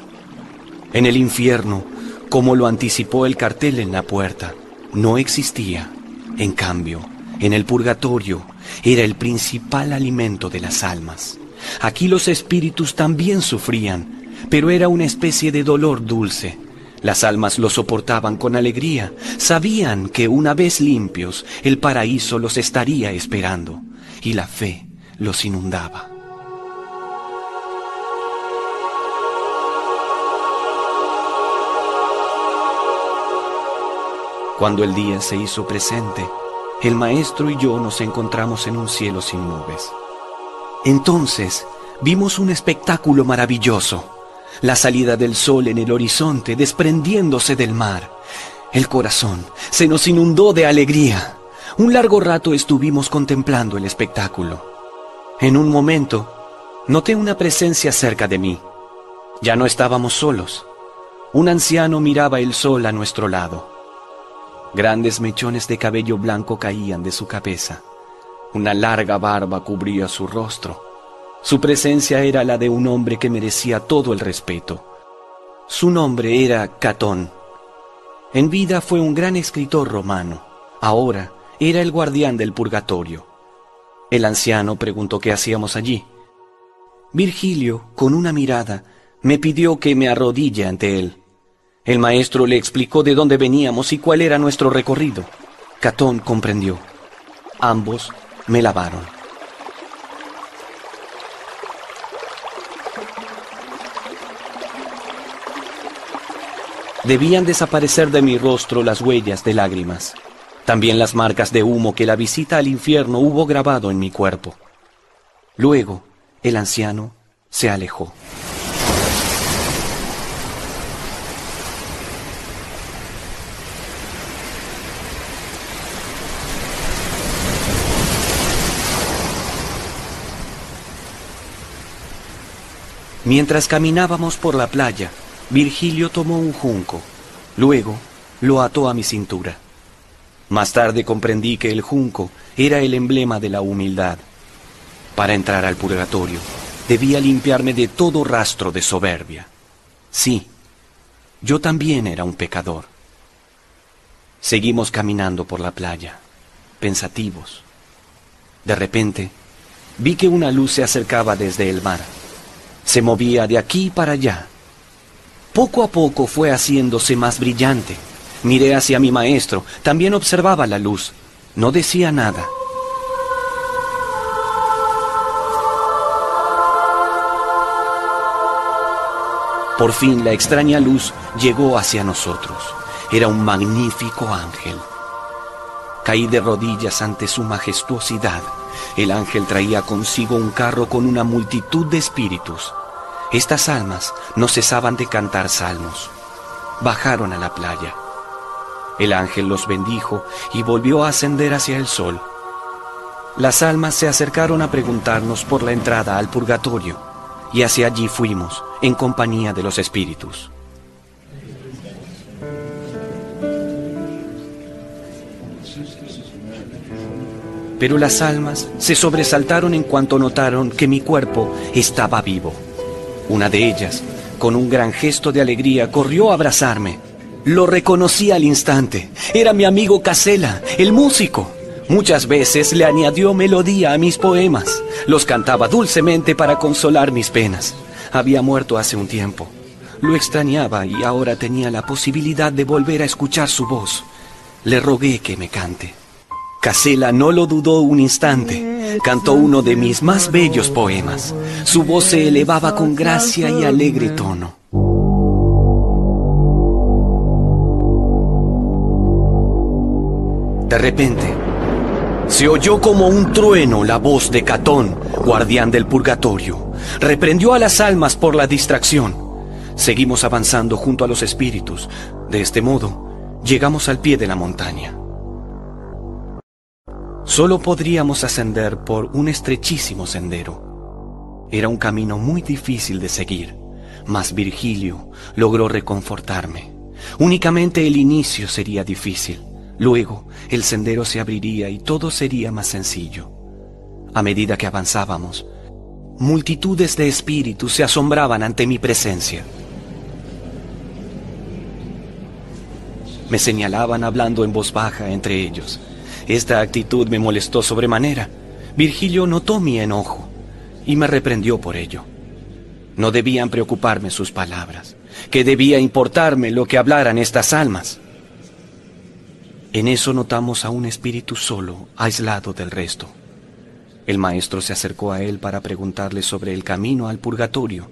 En el infierno, como lo anticipó el cartel en la puerta, no existía. En cambio, En el purgatorio era el principal alimento de las almas. Aquí los espíritus también sufrían, pero era una especie de dolor dulce. Las almas lo soportaban con alegría, sabían que una vez limpios el paraíso los estaría esperando y la fe los inundaba. Cuando el día se hizo presente, el maestro y yo nos encontramos en un cielo sin nubes. Entonces vimos un espectáculo maravilloso, la salida del sol en el horizonte desprendiéndose del mar. El corazón se nos inundó de alegría. Un largo rato estuvimos contemplando el espectáculo. En un momento, noté una presencia cerca de mí. Ya no estábamos solos. Un anciano miraba el sol a nuestro lado. Grandes mechones de cabello blanco caían de su cabeza. Una larga barba cubría su rostro. Su presencia era la de un hombre que merecía todo el respeto. Su nombre era Catón. En vida fue un gran escritor romano. Ahora era el guardián del purgatorio. El anciano preguntó qué hacíamos allí. Virgilio, con una mirada, me pidió que me arrodille ante él. El maestro le explicó de dónde veníamos y cuál era nuestro recorrido. Catón comprendió. Ambos me lavaron. Debían desaparecer de mi rostro las huellas de lágrimas, también las marcas de humo que la visita al infierno hubo grabado en mi cuerpo. Luego, el anciano se alejó. Mientras caminábamos por la playa, Virgilio tomó un junco. Luego lo ató a mi cintura. Más tarde comprendí que el junco era el emblema de la humildad. Para entrar al purgatorio, debía limpiarme de todo rastro de soberbia. Sí, yo también era un pecador. Seguimos caminando por la playa, pensativos. De repente, vi que una luz se acercaba desde el mar. Se movía de aquí para allá. Poco a poco fue haciéndose más brillante. Miré hacia mi maestro, también observaba la luz. No decía nada. Por fin la extraña luz llegó hacia nosotros. Era un magnífico ángel. Caí de rodillas ante su majestuosidad. El ángel traía consigo un carro con una multitud de espíritus. Estas almas no cesaban de cantar salmos. Bajaron a la playa. El ángel los bendijo y volvió a ascender hacia el sol. Las almas se acercaron a preguntarnos por la entrada al purgatorio y hacia allí fuimos en compañía de los espíritus. Pero las almas se sobresaltaron en cuanto notaron que mi cuerpo estaba vivo. Una de ellas, con un gran gesto de alegría, corrió a abrazarme. Lo reconocí al instante. Era mi amigo Casela, el músico. Muchas veces le añadió melodía a mis poemas. Los cantaba dulcemente para consolar mis penas. Había muerto hace un tiempo. Lo extrañaba y ahora tenía la posibilidad de volver a escuchar su voz. Le rogué que me cante. Casela no lo dudó un instante. Cantó uno de mis más bellos poemas. Su voz se elevaba con gracia y alegre tono. De repente, se oyó como un trueno la voz de Catón, guardián del purgatorio. Reprendió a las almas por la distracción. Seguimos avanzando junto a los espíritus. De este modo, llegamos al pie de la montaña. Solo podríamos ascender por un estrechísimo sendero. Era un camino muy difícil de seguir, mas Virgilio logró reconfortarme. Únicamente el inicio sería difícil. Luego el sendero se abriría y todo sería más sencillo. A medida que avanzábamos, multitudes de espíritus se asombraban ante mi presencia. Me señalaban hablando en voz baja entre ellos. Esta actitud me molestó sobremanera. Virgilio notó mi enojo y me reprendió por ello. No debían preocuparme sus palabras, que debía importarme lo que hablaran estas almas. En eso notamos a un espíritu solo, aislado del resto. El maestro se acercó a él para preguntarle sobre el camino al purgatorio.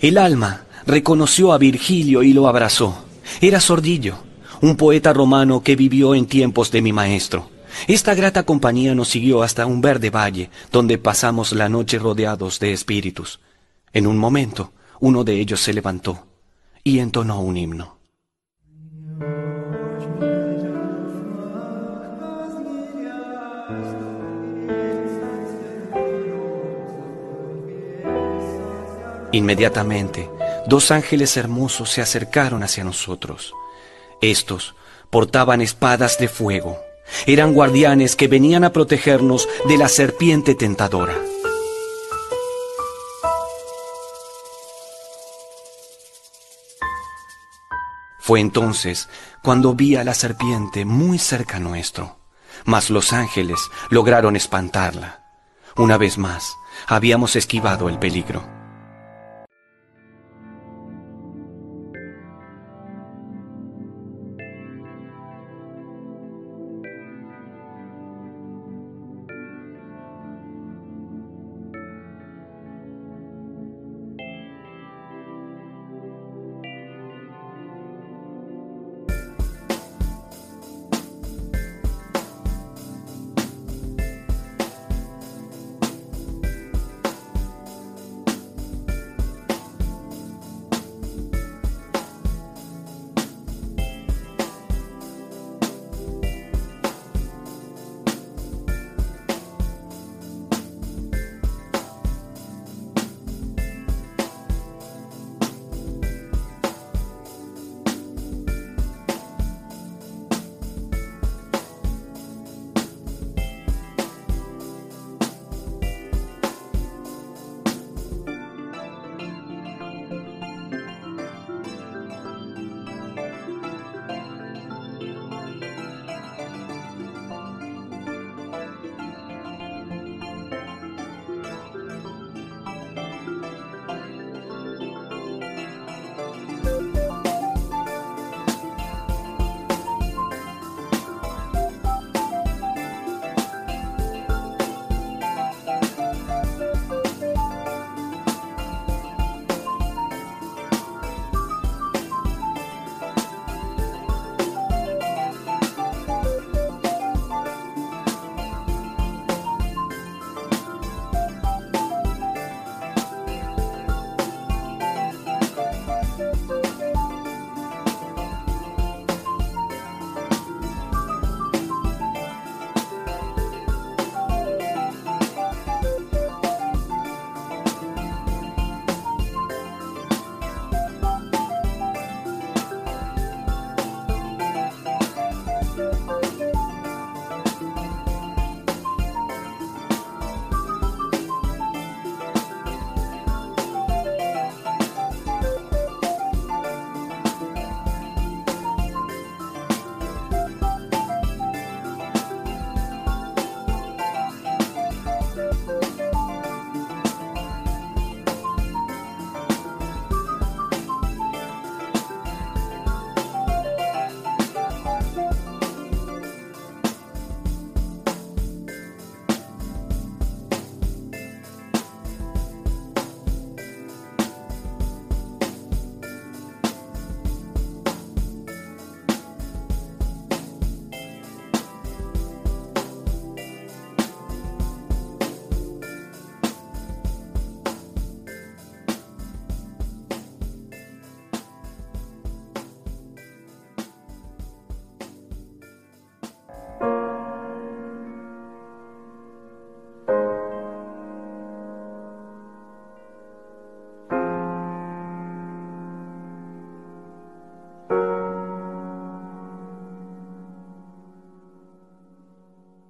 El alma reconoció a Virgilio y lo abrazó. Era Sordillo, un poeta romano que vivió en tiempos de mi maestro. Esta grata compañía nos siguió hasta un verde valle, donde pasamos la noche rodeados de espíritus. En un momento, uno de ellos se levantó y entonó un himno. Inmediatamente, dos ángeles hermosos se acercaron hacia nosotros. Estos portaban espadas de fuego. Eran guardianes que venían a protegernos de la serpiente tentadora. Fue entonces cuando vi a la serpiente muy cerca nuestro, mas los ángeles lograron espantarla. Una vez más, habíamos esquivado el peligro.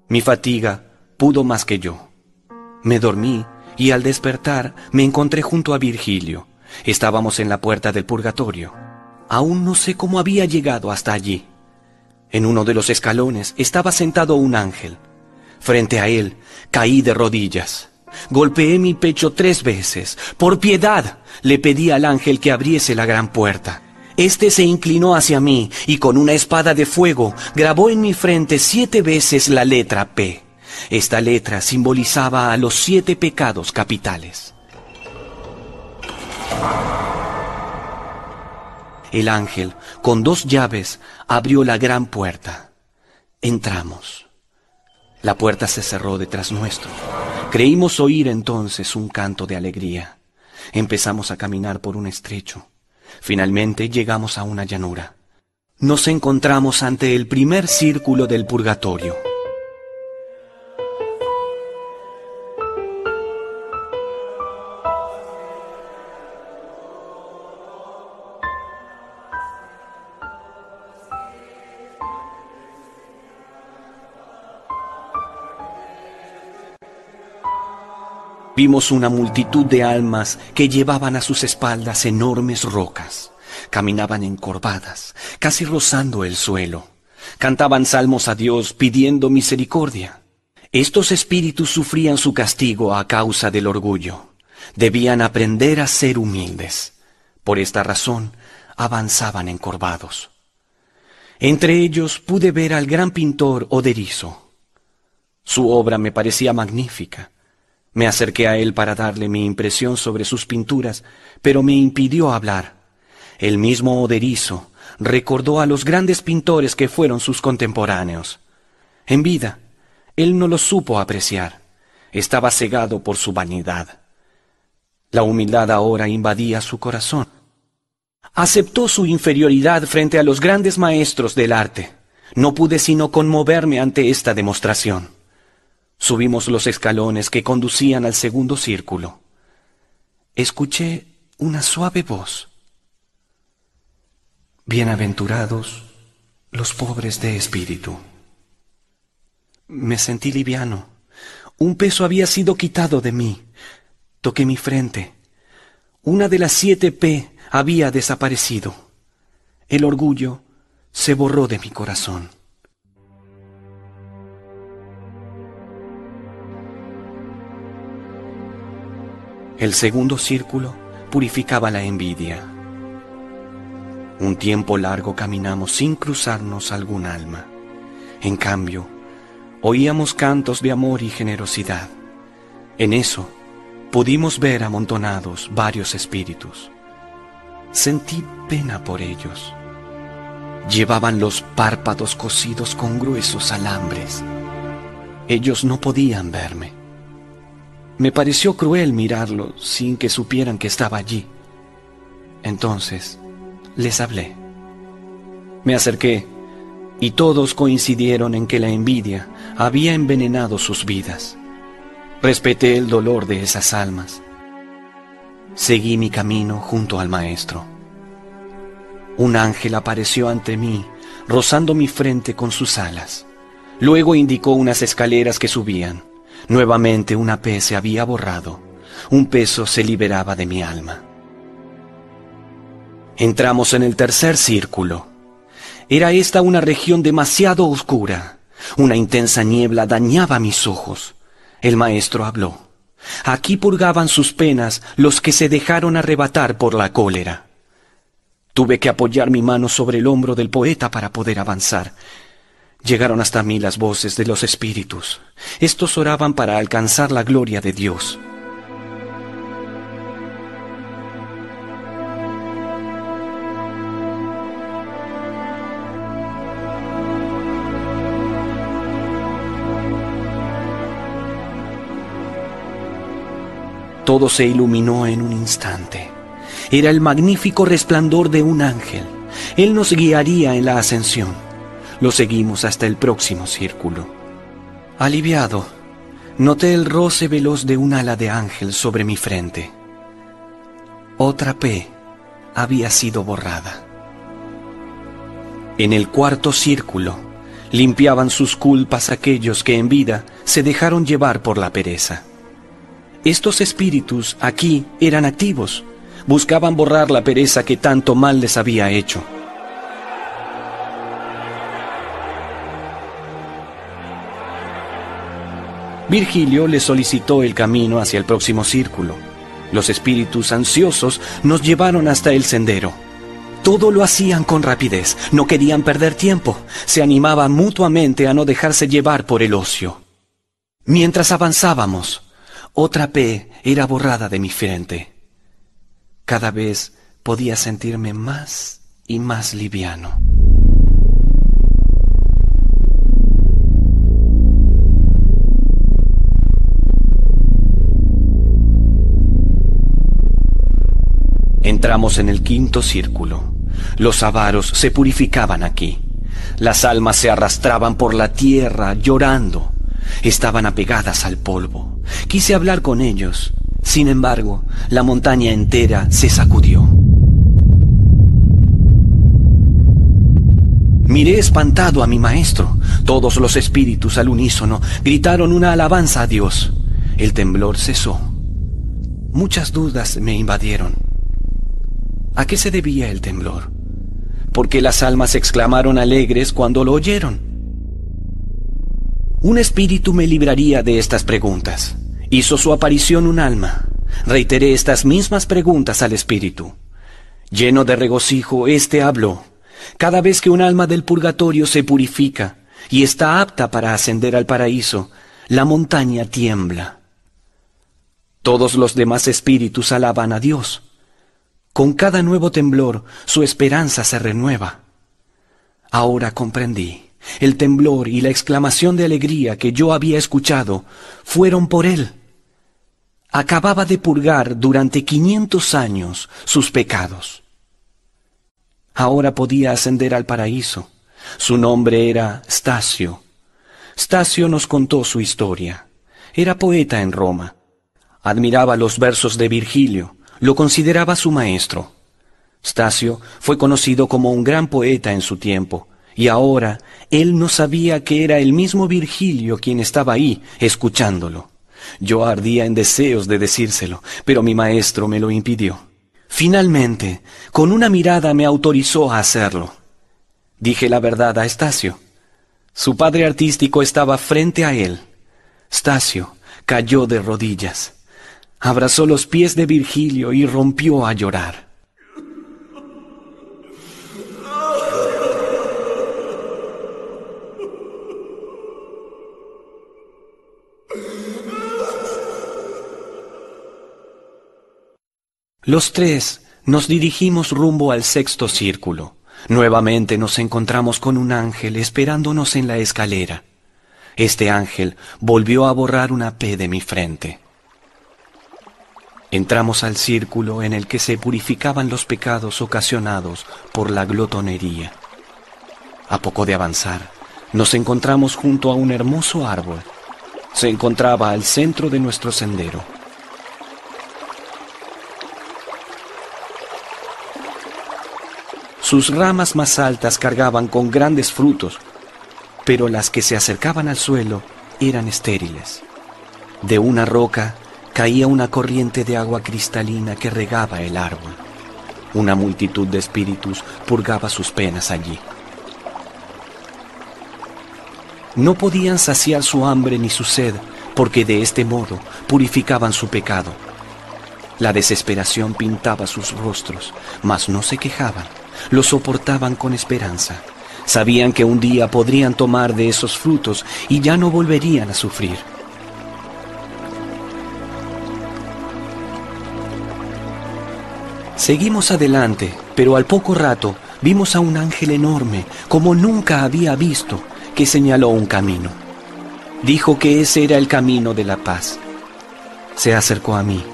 Mi fatiga pudo más que yo. Me dormí y al despertar me encontré junto a Virgilio. Estábamos en la puerta del purgatorio. Aún no sé cómo había llegado hasta allí. En uno de los escalones estaba sentado un ángel. Frente a él caí de rodillas. Golpeé mi pecho tres veces. Por piedad le pedí al ángel que abriese la gran puerta. Este se inclinó hacia mí y con una espada de fuego grabó en mi frente siete veces la letra P. Esta letra simbolizaba a los siete pecados capitales. El ángel, con dos llaves, abrió la gran puerta. Entramos. La puerta se cerró detrás nuestro. Creímos oír entonces un canto de alegría. Empezamos a caminar por un estrecho. Finalmente llegamos a una llanura. Nos encontramos ante el primer círculo del purgatorio. Vimos una multitud de almas que llevaban a sus espaldas enormes rocas. Caminaban encorvadas, casi rozando el suelo. Cantaban salmos a Dios pidiendo misericordia. Estos espíritus sufrían su castigo a causa del orgullo. Debían aprender a ser humildes. Por esta razón, avanzaban encorvados. Entre ellos pude ver al gran pintor Oderizo. Su obra me parecía magnífica. Me acerqué a él para darle mi impresión sobre sus pinturas, pero me impidió hablar. El mismo Oderizo recordó a los grandes pintores que fueron sus contemporáneos. En vida, él no los supo apreciar. Estaba cegado por su vanidad. La humildad ahora invadía su corazón. Aceptó su inferioridad frente a los grandes maestros del arte. No pude sino conmoverme ante esta demostración. Subimos los escalones que conducían al segundo círculo. Escuché una suave voz. Bienaventurados los pobres de espíritu. Me sentí liviano. Un peso había sido quitado de mí. Toqué mi frente. Una de las siete P había desaparecido. El orgullo se borró de mi corazón. El segundo círculo purificaba la envidia. Un tiempo largo caminamos sin cruzarnos algún alma. En cambio, oíamos cantos de amor y generosidad. En eso pudimos ver amontonados varios espíritus. Sentí pena por ellos. Llevaban los párpados cosidos con gruesos alambres. Ellos no podían verme. Me pareció cruel mirarlo sin que supieran que estaba allí. Entonces les hablé. Me acerqué y todos coincidieron en que la envidia había envenenado sus vidas. Respeté el dolor de esas almas. Seguí mi camino junto al Maestro. Un ángel apareció ante mí, rozando mi frente con sus alas. Luego indicó unas escaleras que subían. Nuevamente una P se había borrado. Un peso se liberaba de mi alma. Entramos en el tercer círculo. Era esta una región demasiado oscura. Una intensa niebla dañaba mis ojos. El maestro habló. Aquí purgaban sus penas los que se dejaron arrebatar por la cólera. Tuve que apoyar mi mano sobre el hombro del poeta para poder avanzar. Llegaron hasta mí las voces de los espíritus. Estos oraban para alcanzar la gloria de Dios. Todo se iluminó en un instante. Era el magnífico resplandor de un ángel. Él nos guiaría en la ascensión. Lo seguimos hasta el próximo círculo. Aliviado, noté el roce veloz de un ala de ángel sobre mi frente. Otra P había sido borrada. En el cuarto círculo, limpiaban sus culpas aquellos que en vida se dejaron llevar por la pereza. Estos espíritus aquí eran activos, buscaban borrar la pereza que tanto mal les había hecho. Virgilio le solicitó el camino hacia el próximo círculo. Los espíritus ansiosos nos llevaron hasta el sendero. Todo lo hacían con rapidez, no querían perder tiempo, se animaban mutuamente a no dejarse llevar por el ocio. Mientras avanzábamos, otra P era borrada de mi frente. Cada vez podía sentirme más y más liviano. Entramos en el quinto círculo. Los avaros se purificaban aquí. Las almas se arrastraban por la tierra llorando. Estaban apegadas al polvo. Quise hablar con ellos. Sin embargo, la montaña entera se sacudió. Miré espantado a mi maestro. Todos los espíritus al unísono gritaron una alabanza a Dios. El temblor cesó. Muchas dudas me invadieron. ¿A qué se debía el temblor? Porque las almas exclamaron alegres cuando lo oyeron. Un espíritu me libraría de estas preguntas. Hizo su aparición un alma. Reiteré estas mismas preguntas al espíritu. Lleno de regocijo, éste habló. Cada vez que un alma del purgatorio se purifica y está apta para ascender al paraíso, la montaña tiembla. Todos los demás espíritus alaban a Dios. Con cada nuevo temblor, su esperanza se renueva. Ahora comprendí. El temblor y la exclamación de alegría que yo había escuchado fueron por él. Acababa de purgar durante quinientos años sus pecados. Ahora podía ascender al paraíso. Su nombre era Stasio. Stasio nos contó su historia. Era poeta en Roma. Admiraba los versos de Virgilio. Lo consideraba su maestro. Stasio fue conocido como un gran poeta en su tiempo y ahora él no sabía que era el mismo Virgilio quien estaba ahí, escuchándolo. Yo ardía en deseos de decírselo, pero mi maestro me lo impidió. Finalmente, con una mirada me autorizó a hacerlo. Dije la verdad a Estacio. Su padre artístico estaba frente a él. Stacio cayó de rodillas, abrazó los pies de Virgilio y rompió a llorar. Los tres nos dirigimos rumbo al sexto círculo. Nuevamente nos encontramos con un ángel esperándonos en la escalera. Este ángel volvió a borrar una P de mi frente. Entramos al círculo en el que se purificaban los pecados ocasionados por la glotonería. A poco de avanzar, nos encontramos junto a un hermoso árbol. Se encontraba al centro de nuestro sendero. Sus ramas más altas cargaban con grandes frutos, pero las que se acercaban al suelo eran estériles. De una roca caía una corriente de agua cristalina que regaba el árbol. Una multitud de espíritus purgaba sus penas allí. No podían saciar su hambre ni su sed, porque de este modo purificaban su pecado. La desesperación pintaba sus rostros, mas no se quejaban lo soportaban con esperanza. Sabían que un día podrían tomar de esos frutos y ya no volverían a sufrir. Seguimos adelante, pero al poco rato vimos a un ángel enorme, como nunca había visto, que señaló un camino. Dijo que ese era el camino de la paz. Se acercó a mí.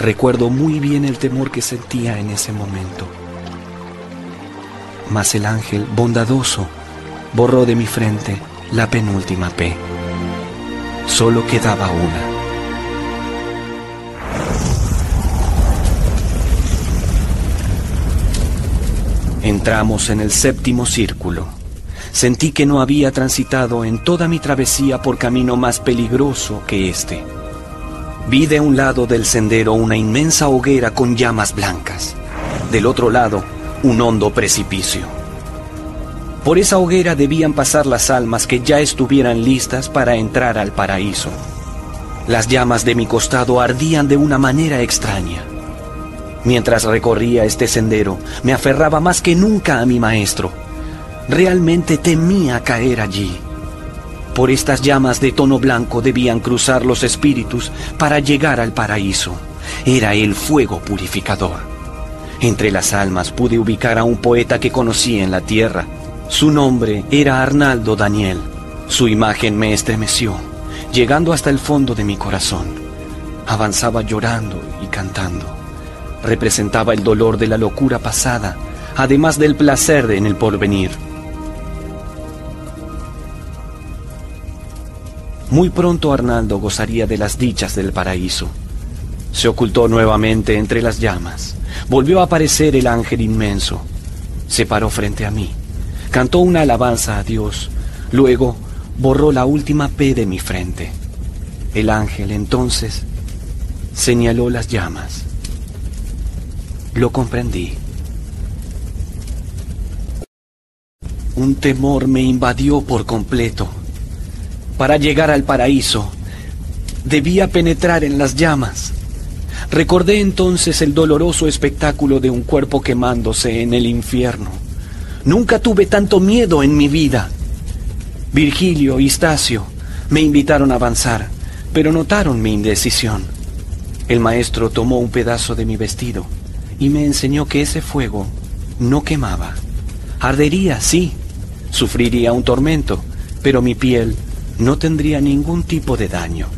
Recuerdo muy bien el temor que sentía en ese momento mas el ángel bondadoso borró de mi frente la penúltima P. Solo quedaba una. Entramos en el séptimo círculo. Sentí que no había transitado en toda mi travesía por camino más peligroso que este. Vi de un lado del sendero una inmensa hoguera con llamas blancas. Del otro lado, un hondo precipicio. Por esa hoguera debían pasar las almas que ya estuvieran listas para entrar al paraíso. Las llamas de mi costado ardían de una manera extraña. Mientras recorría este sendero, me aferraba más que nunca a mi maestro. Realmente temía caer allí. Por estas llamas de tono blanco debían cruzar los espíritus para llegar al paraíso. Era el fuego purificador. Entre las almas pude ubicar a un poeta que conocí en la tierra. Su nombre era Arnaldo Daniel. Su imagen me estremeció, llegando hasta el fondo de mi corazón. Avanzaba llorando y cantando. Representaba el dolor de la locura pasada, además del placer en el porvenir. Muy pronto Arnaldo gozaría de las dichas del paraíso. Se ocultó nuevamente entre las llamas. Volvió a aparecer el ángel inmenso. Se paró frente a mí. Cantó una alabanza a Dios. Luego borró la última P de mi frente. El ángel entonces señaló las llamas. Lo comprendí. Un temor me invadió por completo. Para llegar al paraíso, debía penetrar en las llamas. Recordé entonces el doloroso espectáculo de un cuerpo quemándose en el infierno. Nunca tuve tanto miedo en mi vida. Virgilio y Stacio me invitaron a avanzar, pero notaron mi indecisión. El maestro tomó un pedazo de mi vestido y me enseñó que ese fuego no quemaba. Ardería, sí, sufriría un tormento, pero mi piel no tendría ningún tipo de daño.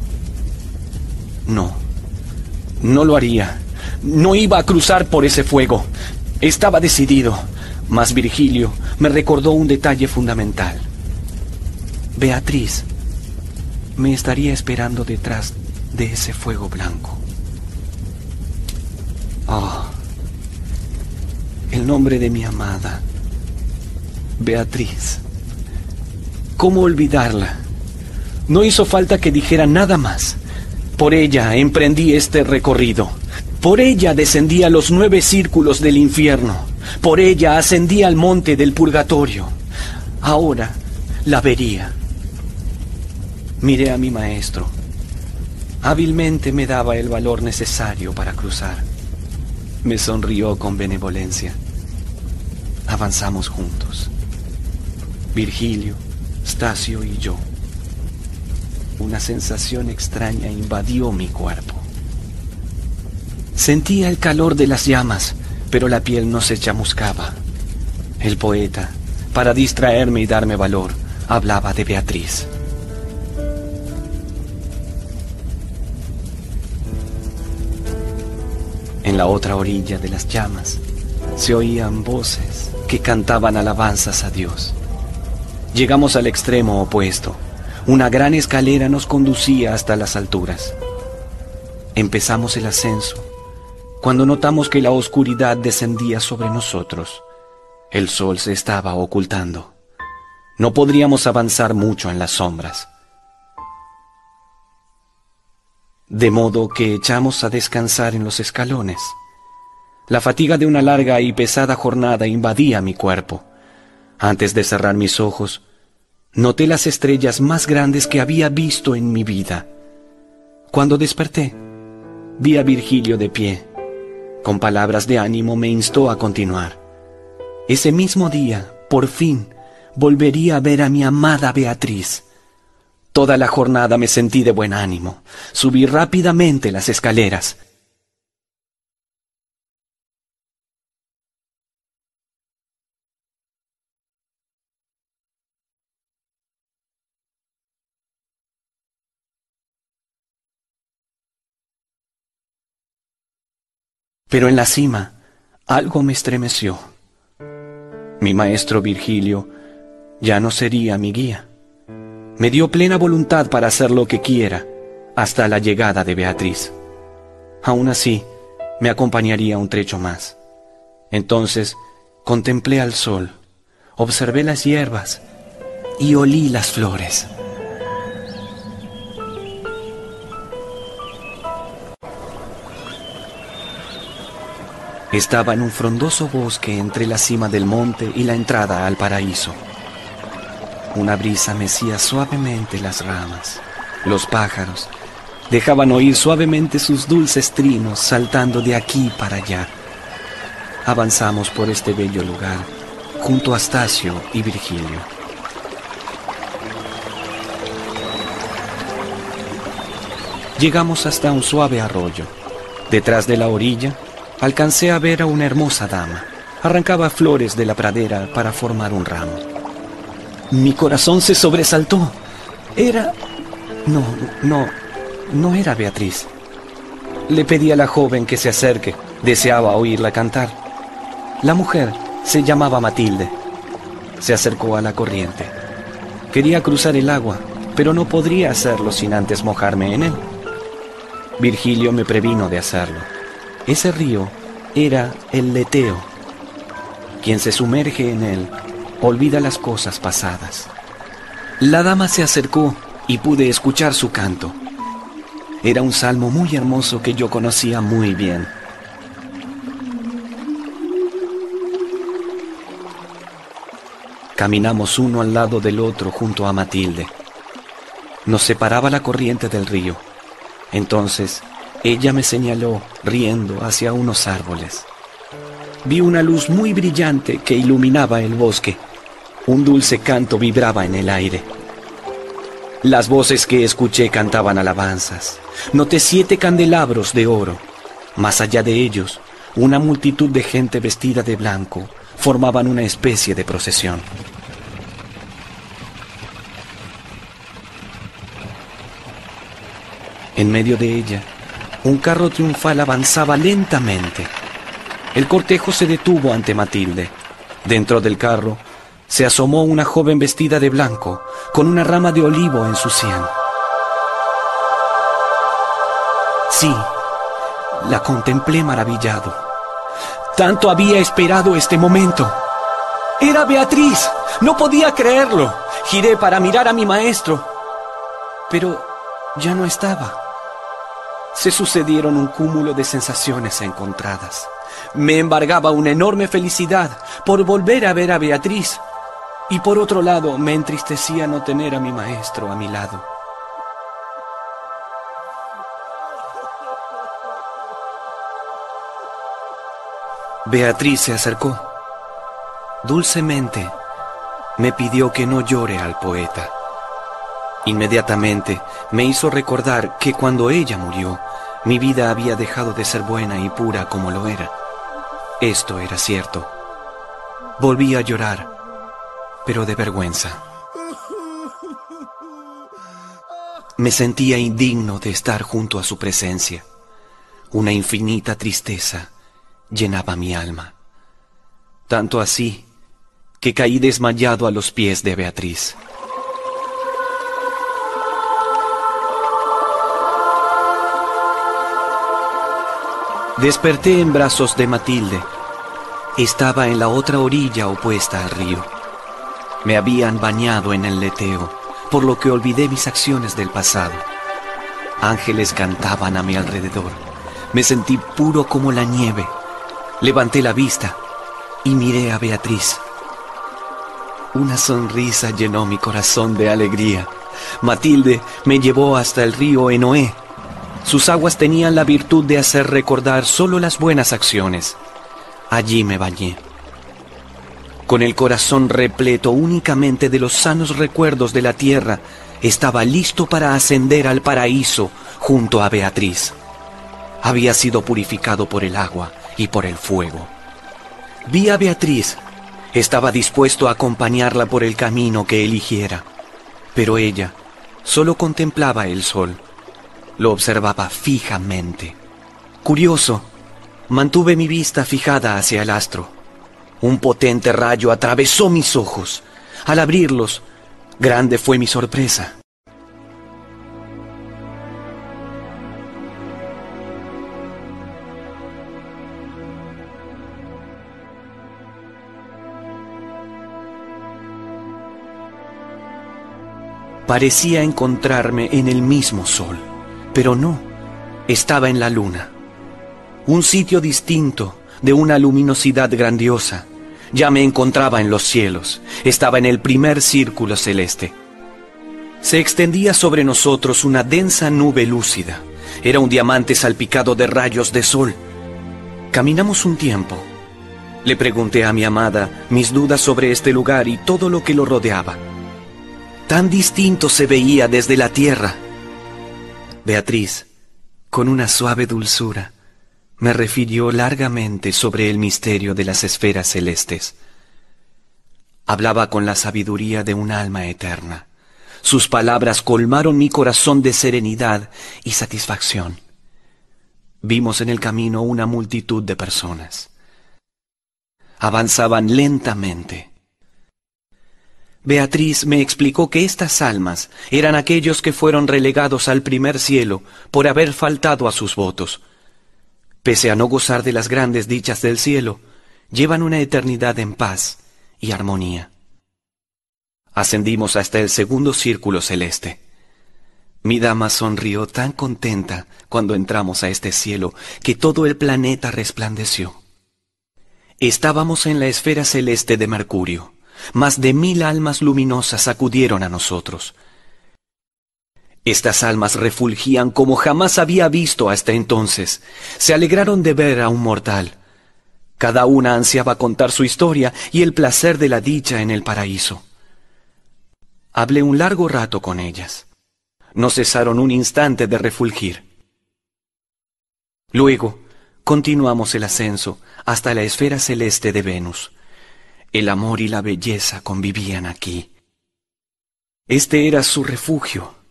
No, no lo haría. No iba a cruzar por ese fuego. Estaba decidido. Mas Virgilio me recordó un detalle fundamental. Beatriz me estaría esperando detrás de ese fuego blanco. Oh, el nombre de mi amada, Beatriz. ¿Cómo olvidarla? No hizo falta que dijera nada más. Por ella emprendí este recorrido. Por ella descendí a los nueve círculos del infierno. Por ella ascendí al monte del purgatorio. Ahora la vería. Miré a mi maestro. Hábilmente me daba el valor necesario para cruzar. Me sonrió con benevolencia. Avanzamos juntos. Virgilio, Stacio y yo. Una sensación extraña invadió mi cuerpo. Sentía el calor de las llamas, pero la piel no se chamuscaba. El poeta, para distraerme y darme valor, hablaba de Beatriz. En la otra orilla de las llamas se oían voces que cantaban alabanzas a Dios. Llegamos al extremo opuesto. Una gran escalera nos conducía hasta las alturas. Empezamos el ascenso cuando notamos que la oscuridad descendía sobre nosotros. El sol se estaba ocultando. No podríamos avanzar mucho en las sombras. De modo que echamos a descansar en los escalones. La fatiga de una larga y pesada jornada invadía mi cuerpo. Antes de cerrar mis ojos, noté las estrellas más grandes que había visto en mi vida. Cuando desperté, vi a Virgilio de pie. Con palabras de ánimo me instó a continuar. Ese mismo día, por fin, volvería a ver a mi amada Beatriz. Toda la jornada me sentí de buen ánimo. Subí rápidamente las escaleras. Pero en la cima algo me estremeció. Mi maestro Virgilio ya no sería mi guía. Me dio plena voluntad para hacer lo que quiera hasta la llegada de Beatriz. Aún así, me acompañaría un trecho más. Entonces contemplé al sol, observé las hierbas y olí las flores. Estaba en un frondoso bosque entre la cima del monte y la entrada al paraíso. Una brisa mecía suavemente las ramas. Los pájaros dejaban oír suavemente sus dulces trinos saltando de aquí para allá. Avanzamos por este bello lugar junto a Astacio y Virgilio. Llegamos hasta un suave arroyo. Detrás de la orilla alcancé a ver a una hermosa dama. Arrancaba flores de la pradera para formar un ramo. Mi corazón se sobresaltó. Era... No, no, no era Beatriz. Le pedí a la joven que se acerque. Deseaba oírla cantar. La mujer se llamaba Matilde. Se acercó a la corriente. Quería cruzar el agua, pero no podría hacerlo sin antes mojarme en él. Virgilio me previno de hacerlo. Ese río era el leteo. Quien se sumerge en él olvida las cosas pasadas. La dama se acercó y pude escuchar su canto. Era un salmo muy hermoso que yo conocía muy bien. Caminamos uno al lado del otro junto a Matilde. Nos separaba la corriente del río. Entonces ella me señaló, riendo, hacia unos árboles. Vi una luz muy brillante que iluminaba el bosque. Un dulce canto vibraba en el aire. Las voces que escuché cantaban alabanzas. Noté siete candelabros de oro. Más allá de ellos, una multitud de gente vestida de blanco formaban una especie de procesión. En medio de ella, un carro triunfal avanzaba lentamente. El cortejo se detuvo ante Matilde. Dentro del carro se asomó una joven vestida de blanco, con una rama de olivo en su sien. Sí, la contemplé maravillado. Tanto había esperado este momento. Era Beatriz. No podía creerlo. Giré para mirar a mi maestro. Pero ya no estaba. Se sucedieron un cúmulo de sensaciones encontradas. Me embargaba una enorme felicidad por volver a ver a Beatriz. Y por otro lado, me entristecía no tener a mi maestro a mi lado. Beatriz se acercó. Dulcemente me pidió que no llore al poeta. Inmediatamente me hizo recordar que cuando ella murió, mi vida había dejado de ser buena y pura como lo era. Esto era cierto. Volví a llorar, pero de vergüenza. Me sentía indigno de estar junto a su presencia. Una infinita tristeza llenaba mi alma. Tanto así que caí desmayado a los pies de Beatriz. Desperté en brazos de Matilde. Estaba en la otra orilla opuesta al río. Me habían bañado en el leteo, por lo que olvidé mis acciones del pasado. Ángeles cantaban a mi alrededor. Me sentí puro como la nieve. Levanté la vista y miré a Beatriz. Una sonrisa llenó mi corazón de alegría. Matilde me llevó hasta el río Enoé. Sus aguas tenían la virtud de hacer recordar solo las buenas acciones. Allí me bañé. Con el corazón repleto únicamente de los sanos recuerdos de la tierra, estaba listo para ascender al paraíso junto a Beatriz. Había sido purificado por el agua y por el fuego. Vi a Beatriz. Estaba dispuesto a acompañarla por el camino que eligiera. Pero ella solo contemplaba el sol. Lo observaba fijamente. Curioso, mantuve mi vista fijada hacia el astro. Un potente rayo atravesó mis ojos. Al abrirlos, grande fue mi sorpresa. Parecía encontrarme en el mismo sol, pero no, estaba en la luna. Un sitio distinto, de una luminosidad grandiosa. Ya me encontraba en los cielos, estaba en el primer círculo celeste. Se extendía sobre nosotros una densa nube lúcida. Era un diamante salpicado de rayos de sol. Caminamos un tiempo. Le pregunté a mi amada mis dudas sobre este lugar y todo lo que lo rodeaba. Tan distinto se veía desde la tierra. Beatriz, con una suave dulzura, me refirió largamente sobre el misterio de las esferas celestes. Hablaba con la sabiduría de un alma eterna. Sus palabras colmaron mi corazón de serenidad y satisfacción. Vimos en el camino una multitud de personas. Avanzaban lentamente. Beatriz me explicó que estas almas eran aquellos que fueron relegados al primer cielo por haber faltado a sus votos. Pese a no gozar de las grandes dichas del cielo, llevan una eternidad en paz y armonía. Ascendimos hasta el segundo círculo celeste. Mi dama sonrió tan contenta cuando entramos a este cielo que todo el planeta resplandeció. Estábamos en la esfera celeste de Mercurio. Más de mil almas luminosas acudieron a nosotros. Estas almas refulgían como jamás había visto hasta entonces. Se alegraron de ver a un mortal. Cada una ansiaba contar su historia y el placer de la dicha en el paraíso. Hablé un largo rato con ellas. No cesaron un instante de refulgir. Luego, continuamos el ascenso hasta la esfera celeste de Venus. El amor y la belleza convivían aquí. Este era su refugio.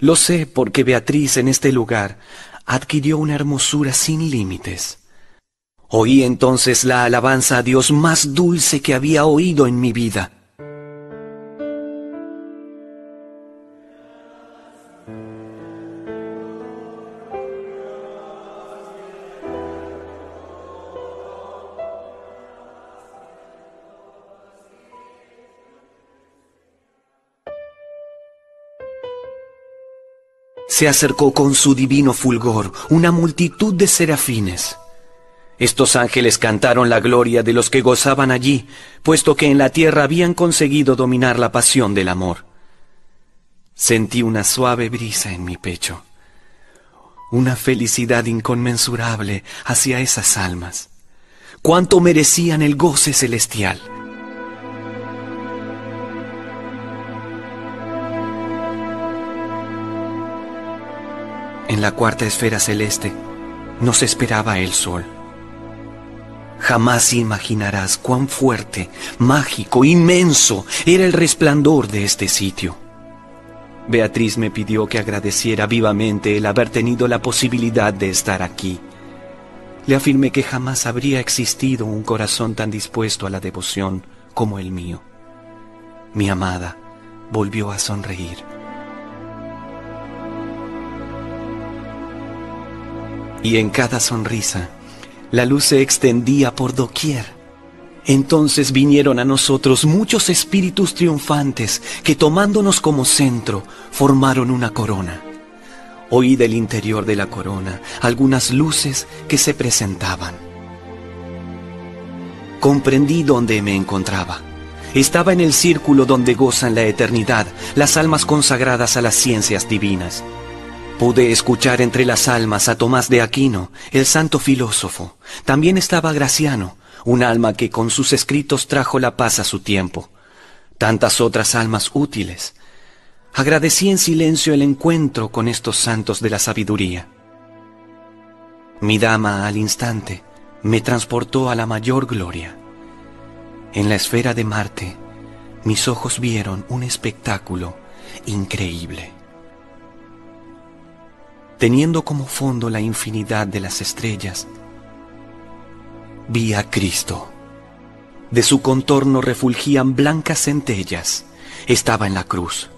Lo sé porque Beatriz en este lugar adquirió una hermosura sin límites. Oí entonces la alabanza a Dios más dulce que había oído en mi vida. Se acercó con su divino fulgor una multitud de serafines. Estos ángeles cantaron la gloria de los que gozaban allí, puesto que en la tierra habían conseguido dominar la pasión del amor. Sentí una suave brisa en mi pecho, una felicidad inconmensurable hacia esas almas. Cuánto merecían el goce celestial. En la cuarta esfera celeste nos esperaba el sol. Jamás imaginarás cuán fuerte, mágico, inmenso era el resplandor de este sitio. Beatriz me pidió que agradeciera vivamente el haber tenido la posibilidad de estar aquí. Le afirmé que jamás habría existido un corazón tan dispuesto a la devoción como el mío. Mi amada volvió a sonreír. Y en cada sonrisa la luz se extendía por doquier. Entonces vinieron a nosotros muchos espíritus triunfantes que tomándonos como centro formaron una corona. Oí del interior de la corona algunas luces que se presentaban. Comprendí dónde me encontraba. Estaba en el círculo donde gozan la eternidad las almas consagradas a las ciencias divinas. Pude escuchar entre las almas a Tomás de Aquino, el santo filósofo. También estaba Graciano, un alma que con sus escritos trajo la paz a su tiempo. Tantas otras almas útiles. Agradecí en silencio el encuentro con estos santos de la sabiduría. Mi dama al instante me transportó a la mayor gloria. En la esfera de Marte, mis ojos vieron un espectáculo increíble teniendo como fondo la infinidad de las estrellas, vi a Cristo. De su contorno refulgían blancas centellas. Estaba en la cruz.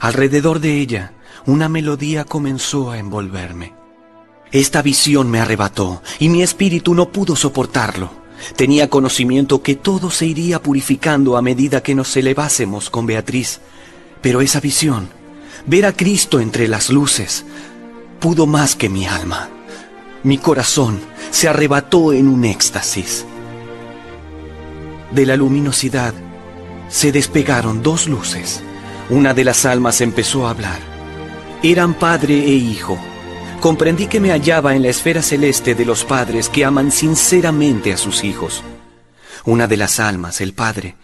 Alrededor de ella, una melodía comenzó a envolverme. Esta visión me arrebató y mi espíritu no pudo soportarlo. Tenía conocimiento que todo se iría purificando a medida que nos elevásemos con Beatriz. Pero esa visión, ver a Cristo entre las luces, pudo más que mi alma. Mi corazón se arrebató en un éxtasis. de la luminosidad se despegaron dos luces. Una de las almas empezó a hablar. Eran padre e hijo. Comprendí que me hallaba en la esfera celeste de los padres que aman sinceramente a sus hijos. Una de las almas, el padre,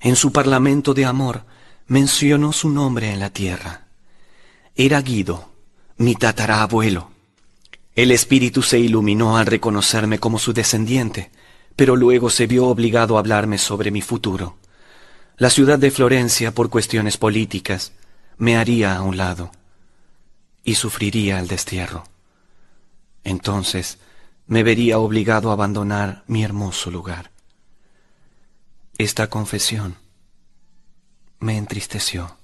en su parlamento de amor, mencionó su nombre en la tierra. Era Guido, mi tatarabuelo. El espíritu se iluminó al reconocerme como su descendiente, pero luego se vio obligado a hablarme sobre mi futuro. La ciudad de Florencia, por cuestiones políticas, me haría a un lado y sufriría el destierro. Entonces me vería obligado a abandonar mi hermoso lugar. Esta confesión me entristeció.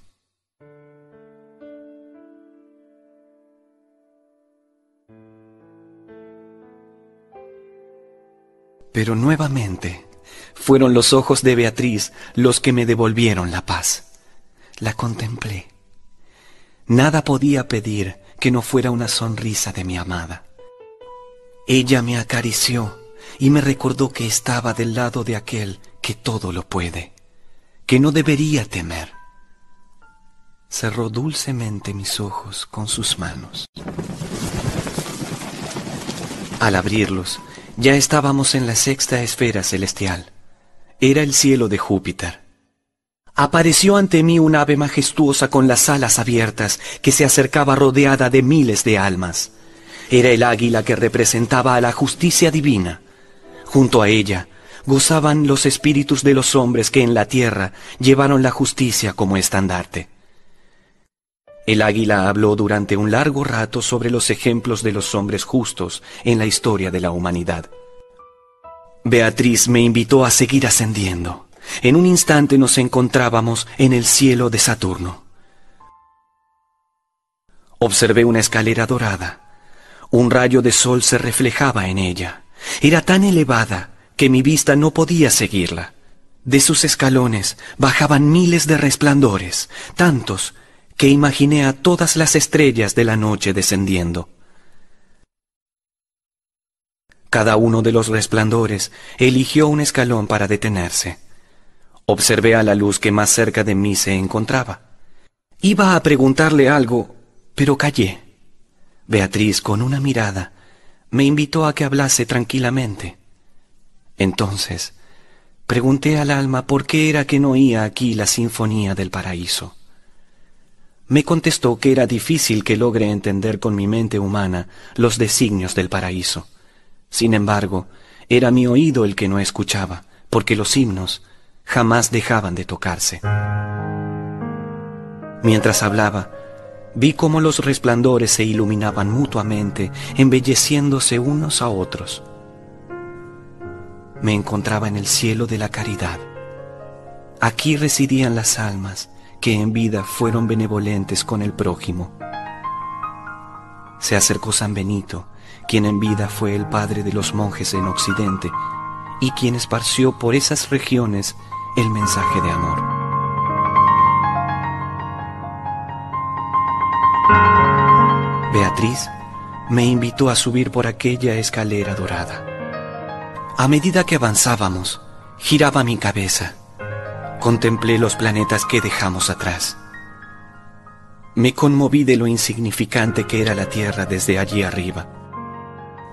Pero nuevamente fueron los ojos de Beatriz los que me devolvieron la paz. La contemplé. Nada podía pedir que no fuera una sonrisa de mi amada. Ella me acarició y me recordó que estaba del lado de aquel que todo lo puede, que no debería temer. Cerró dulcemente mis ojos con sus manos. Al abrirlos, ya estábamos en la sexta esfera celestial. Era el cielo de Júpiter. Apareció ante mí un ave majestuosa con las alas abiertas que se acercaba rodeada de miles de almas. Era el águila que representaba a la justicia divina. Junto a ella gozaban los espíritus de los hombres que en la tierra llevaron la justicia como estandarte. El águila habló durante un largo rato sobre los ejemplos de los hombres justos en la historia de la humanidad. Beatriz me invitó a seguir ascendiendo. En un instante nos encontrábamos en el cielo de Saturno. Observé una escalera dorada. Un rayo de sol se reflejaba en ella. Era tan elevada que mi vista no podía seguirla. De sus escalones bajaban miles de resplandores, tantos que imaginé a todas las estrellas de la noche descendiendo. Cada uno de los resplandores eligió un escalón para detenerse. Observé a la luz que más cerca de mí se encontraba. Iba a preguntarle algo, pero callé. Beatriz, con una mirada, me invitó a que hablase tranquilamente. Entonces, pregunté al alma por qué era que no oía aquí la sinfonía del paraíso. Me contestó que era difícil que logre entender con mi mente humana los designios del paraíso. Sin embargo, era mi oído el que no escuchaba, porque los himnos jamás dejaban de tocarse. Mientras hablaba, vi cómo los resplandores se iluminaban mutuamente, embelleciéndose unos a otros. Me encontraba en el cielo de la caridad. Aquí residían las almas que en vida fueron benevolentes con el prójimo. Se acercó San Benito, quien en vida fue el padre de los monjes en Occidente y quien esparció por esas regiones el mensaje de amor. Beatriz me invitó a subir por aquella escalera dorada. A medida que avanzábamos, giraba mi cabeza. Contemplé los planetas que dejamos atrás. Me conmoví de lo insignificante que era la Tierra desde allí arriba.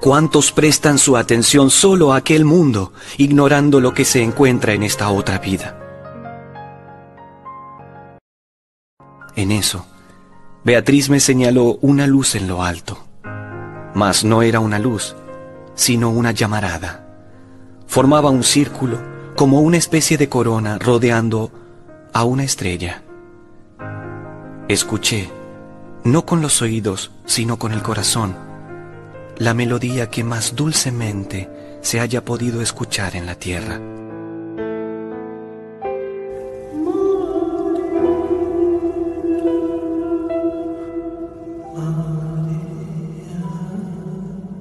¿Cuántos prestan su atención solo a aquel mundo, ignorando lo que se encuentra en esta otra vida? En eso, Beatriz me señaló una luz en lo alto. Mas no era una luz, sino una llamarada. Formaba un círculo como una especie de corona rodeando a una estrella. Escuché, no con los oídos, sino con el corazón la melodía que más dulcemente se haya podido escuchar en la tierra.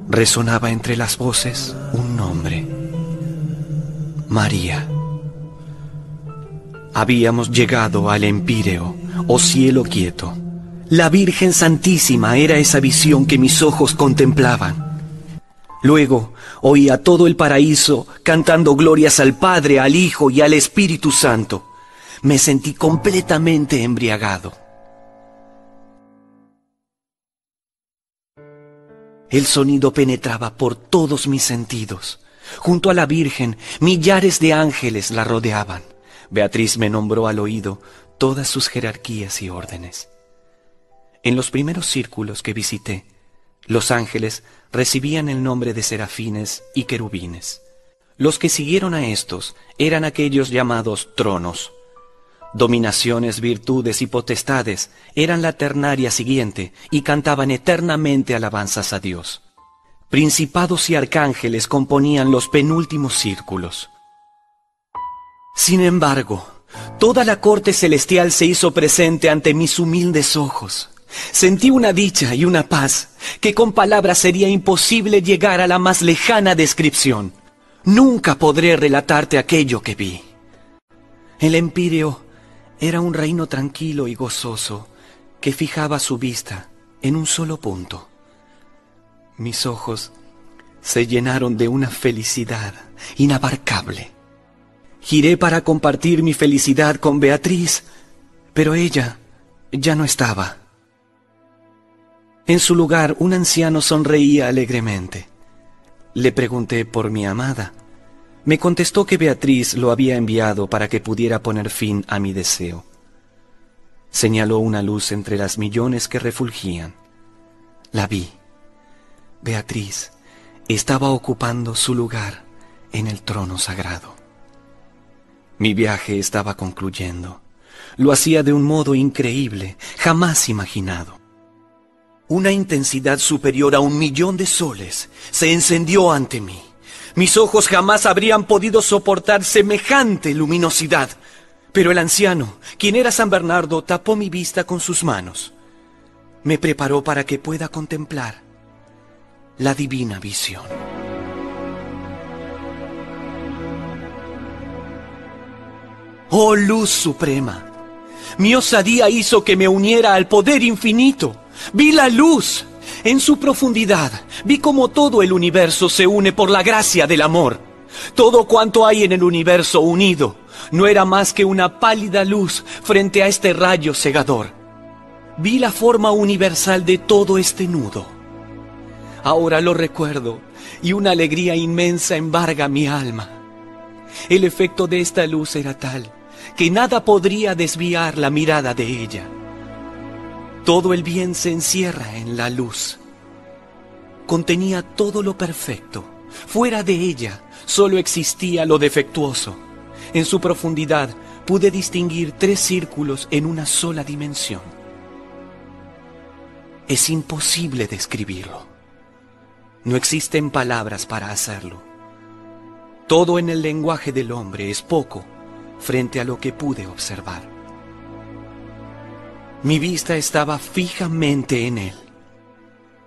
Resonaba entre las voces un nombre, María. Habíamos llegado al Empíreo, o cielo quieto la Virgen Santísima era esa visión que mis ojos contemplaban. Luego oía todo el paraíso cantando glorias al Padre, al Hijo y al Espíritu Santo. Me sentí completamente embriagado. El sonido penetraba por todos mis sentidos. Junto a la Virgen, millares de ángeles la rodeaban. Beatriz me nombró al oído todas sus jerarquías y órdenes. En los primeros círculos que visité, los ángeles recibían el nombre de serafines y querubines. Los que siguieron a estos eran aquellos llamados tronos. Dominaciones, virtudes y potestades eran la ternaria siguiente y cantaban eternamente alabanzas a Dios. Principados y arcángeles componían los penúltimos círculos. Sin embargo, toda la corte celestial se hizo presente ante mis humildes ojos. Sentí una dicha y una paz que con palabras sería imposible llegar a la más lejana descripción. Nunca podré relatarte aquello que vi. El empíreo era un reino tranquilo y gozoso que fijaba su vista en un solo punto. Mis ojos se llenaron de una felicidad inabarcable. Giré para compartir mi felicidad con Beatriz, pero ella ya no estaba. En su lugar, un anciano sonreía alegremente. Le pregunté por mi amada. Me contestó que Beatriz lo había enviado para que pudiera poner fin a mi deseo. Señaló una luz entre las millones que refulgían. La vi. Beatriz estaba ocupando su lugar en el trono sagrado. Mi viaje estaba concluyendo. Lo hacía de un modo increíble, jamás imaginado. Una intensidad superior a un millón de soles se encendió ante mí. Mis ojos jamás habrían podido soportar semejante luminosidad. Pero el anciano, quien era San Bernardo, tapó mi vista con sus manos. Me preparó para que pueda contemplar la divina visión. Oh luz suprema, mi osadía hizo que me uniera al poder infinito Vi la luz. En su profundidad vi cómo todo el universo se une por la gracia del amor. Todo cuanto hay en el universo unido no era más que una pálida luz frente a este rayo cegador. Vi la forma universal de todo este nudo. Ahora lo recuerdo y una alegría inmensa embarga mi alma. El efecto de esta luz era tal que nada podría desviar la mirada de ella. Todo el bien se encierra en la luz. Contenía todo lo perfecto. Fuera de ella solo existía lo defectuoso. En su profundidad pude distinguir tres círculos en una sola dimensión. Es imposible describirlo. No existen palabras para hacerlo. Todo en el lenguaje del hombre es poco frente a lo que pude observar. Mi vista estaba fijamente en él.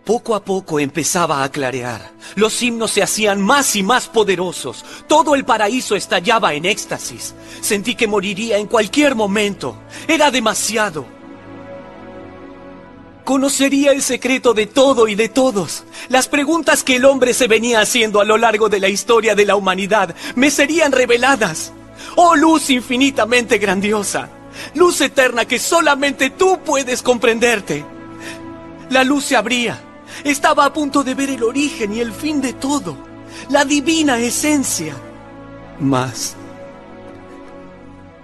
Poco a poco empezaba a clarear. Los himnos se hacían más y más poderosos. Todo el paraíso estallaba en éxtasis. Sentí que moriría en cualquier momento. Era demasiado. Conocería el secreto de todo y de todos. Las preguntas que el hombre se venía haciendo a lo largo de la historia de la humanidad me serían reveladas. Oh luz infinitamente grandiosa luz eterna que solamente tú puedes comprenderte. La luz se abría. Estaba a punto de ver el origen y el fin de todo, la divina esencia. Mas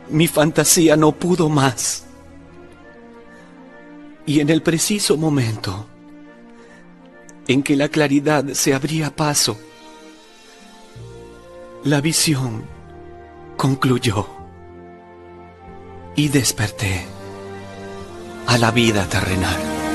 mi fantasía no pudo más. Y en el preciso momento en que la claridad se abría paso, la visión concluyó y desperté a la vida terrenal.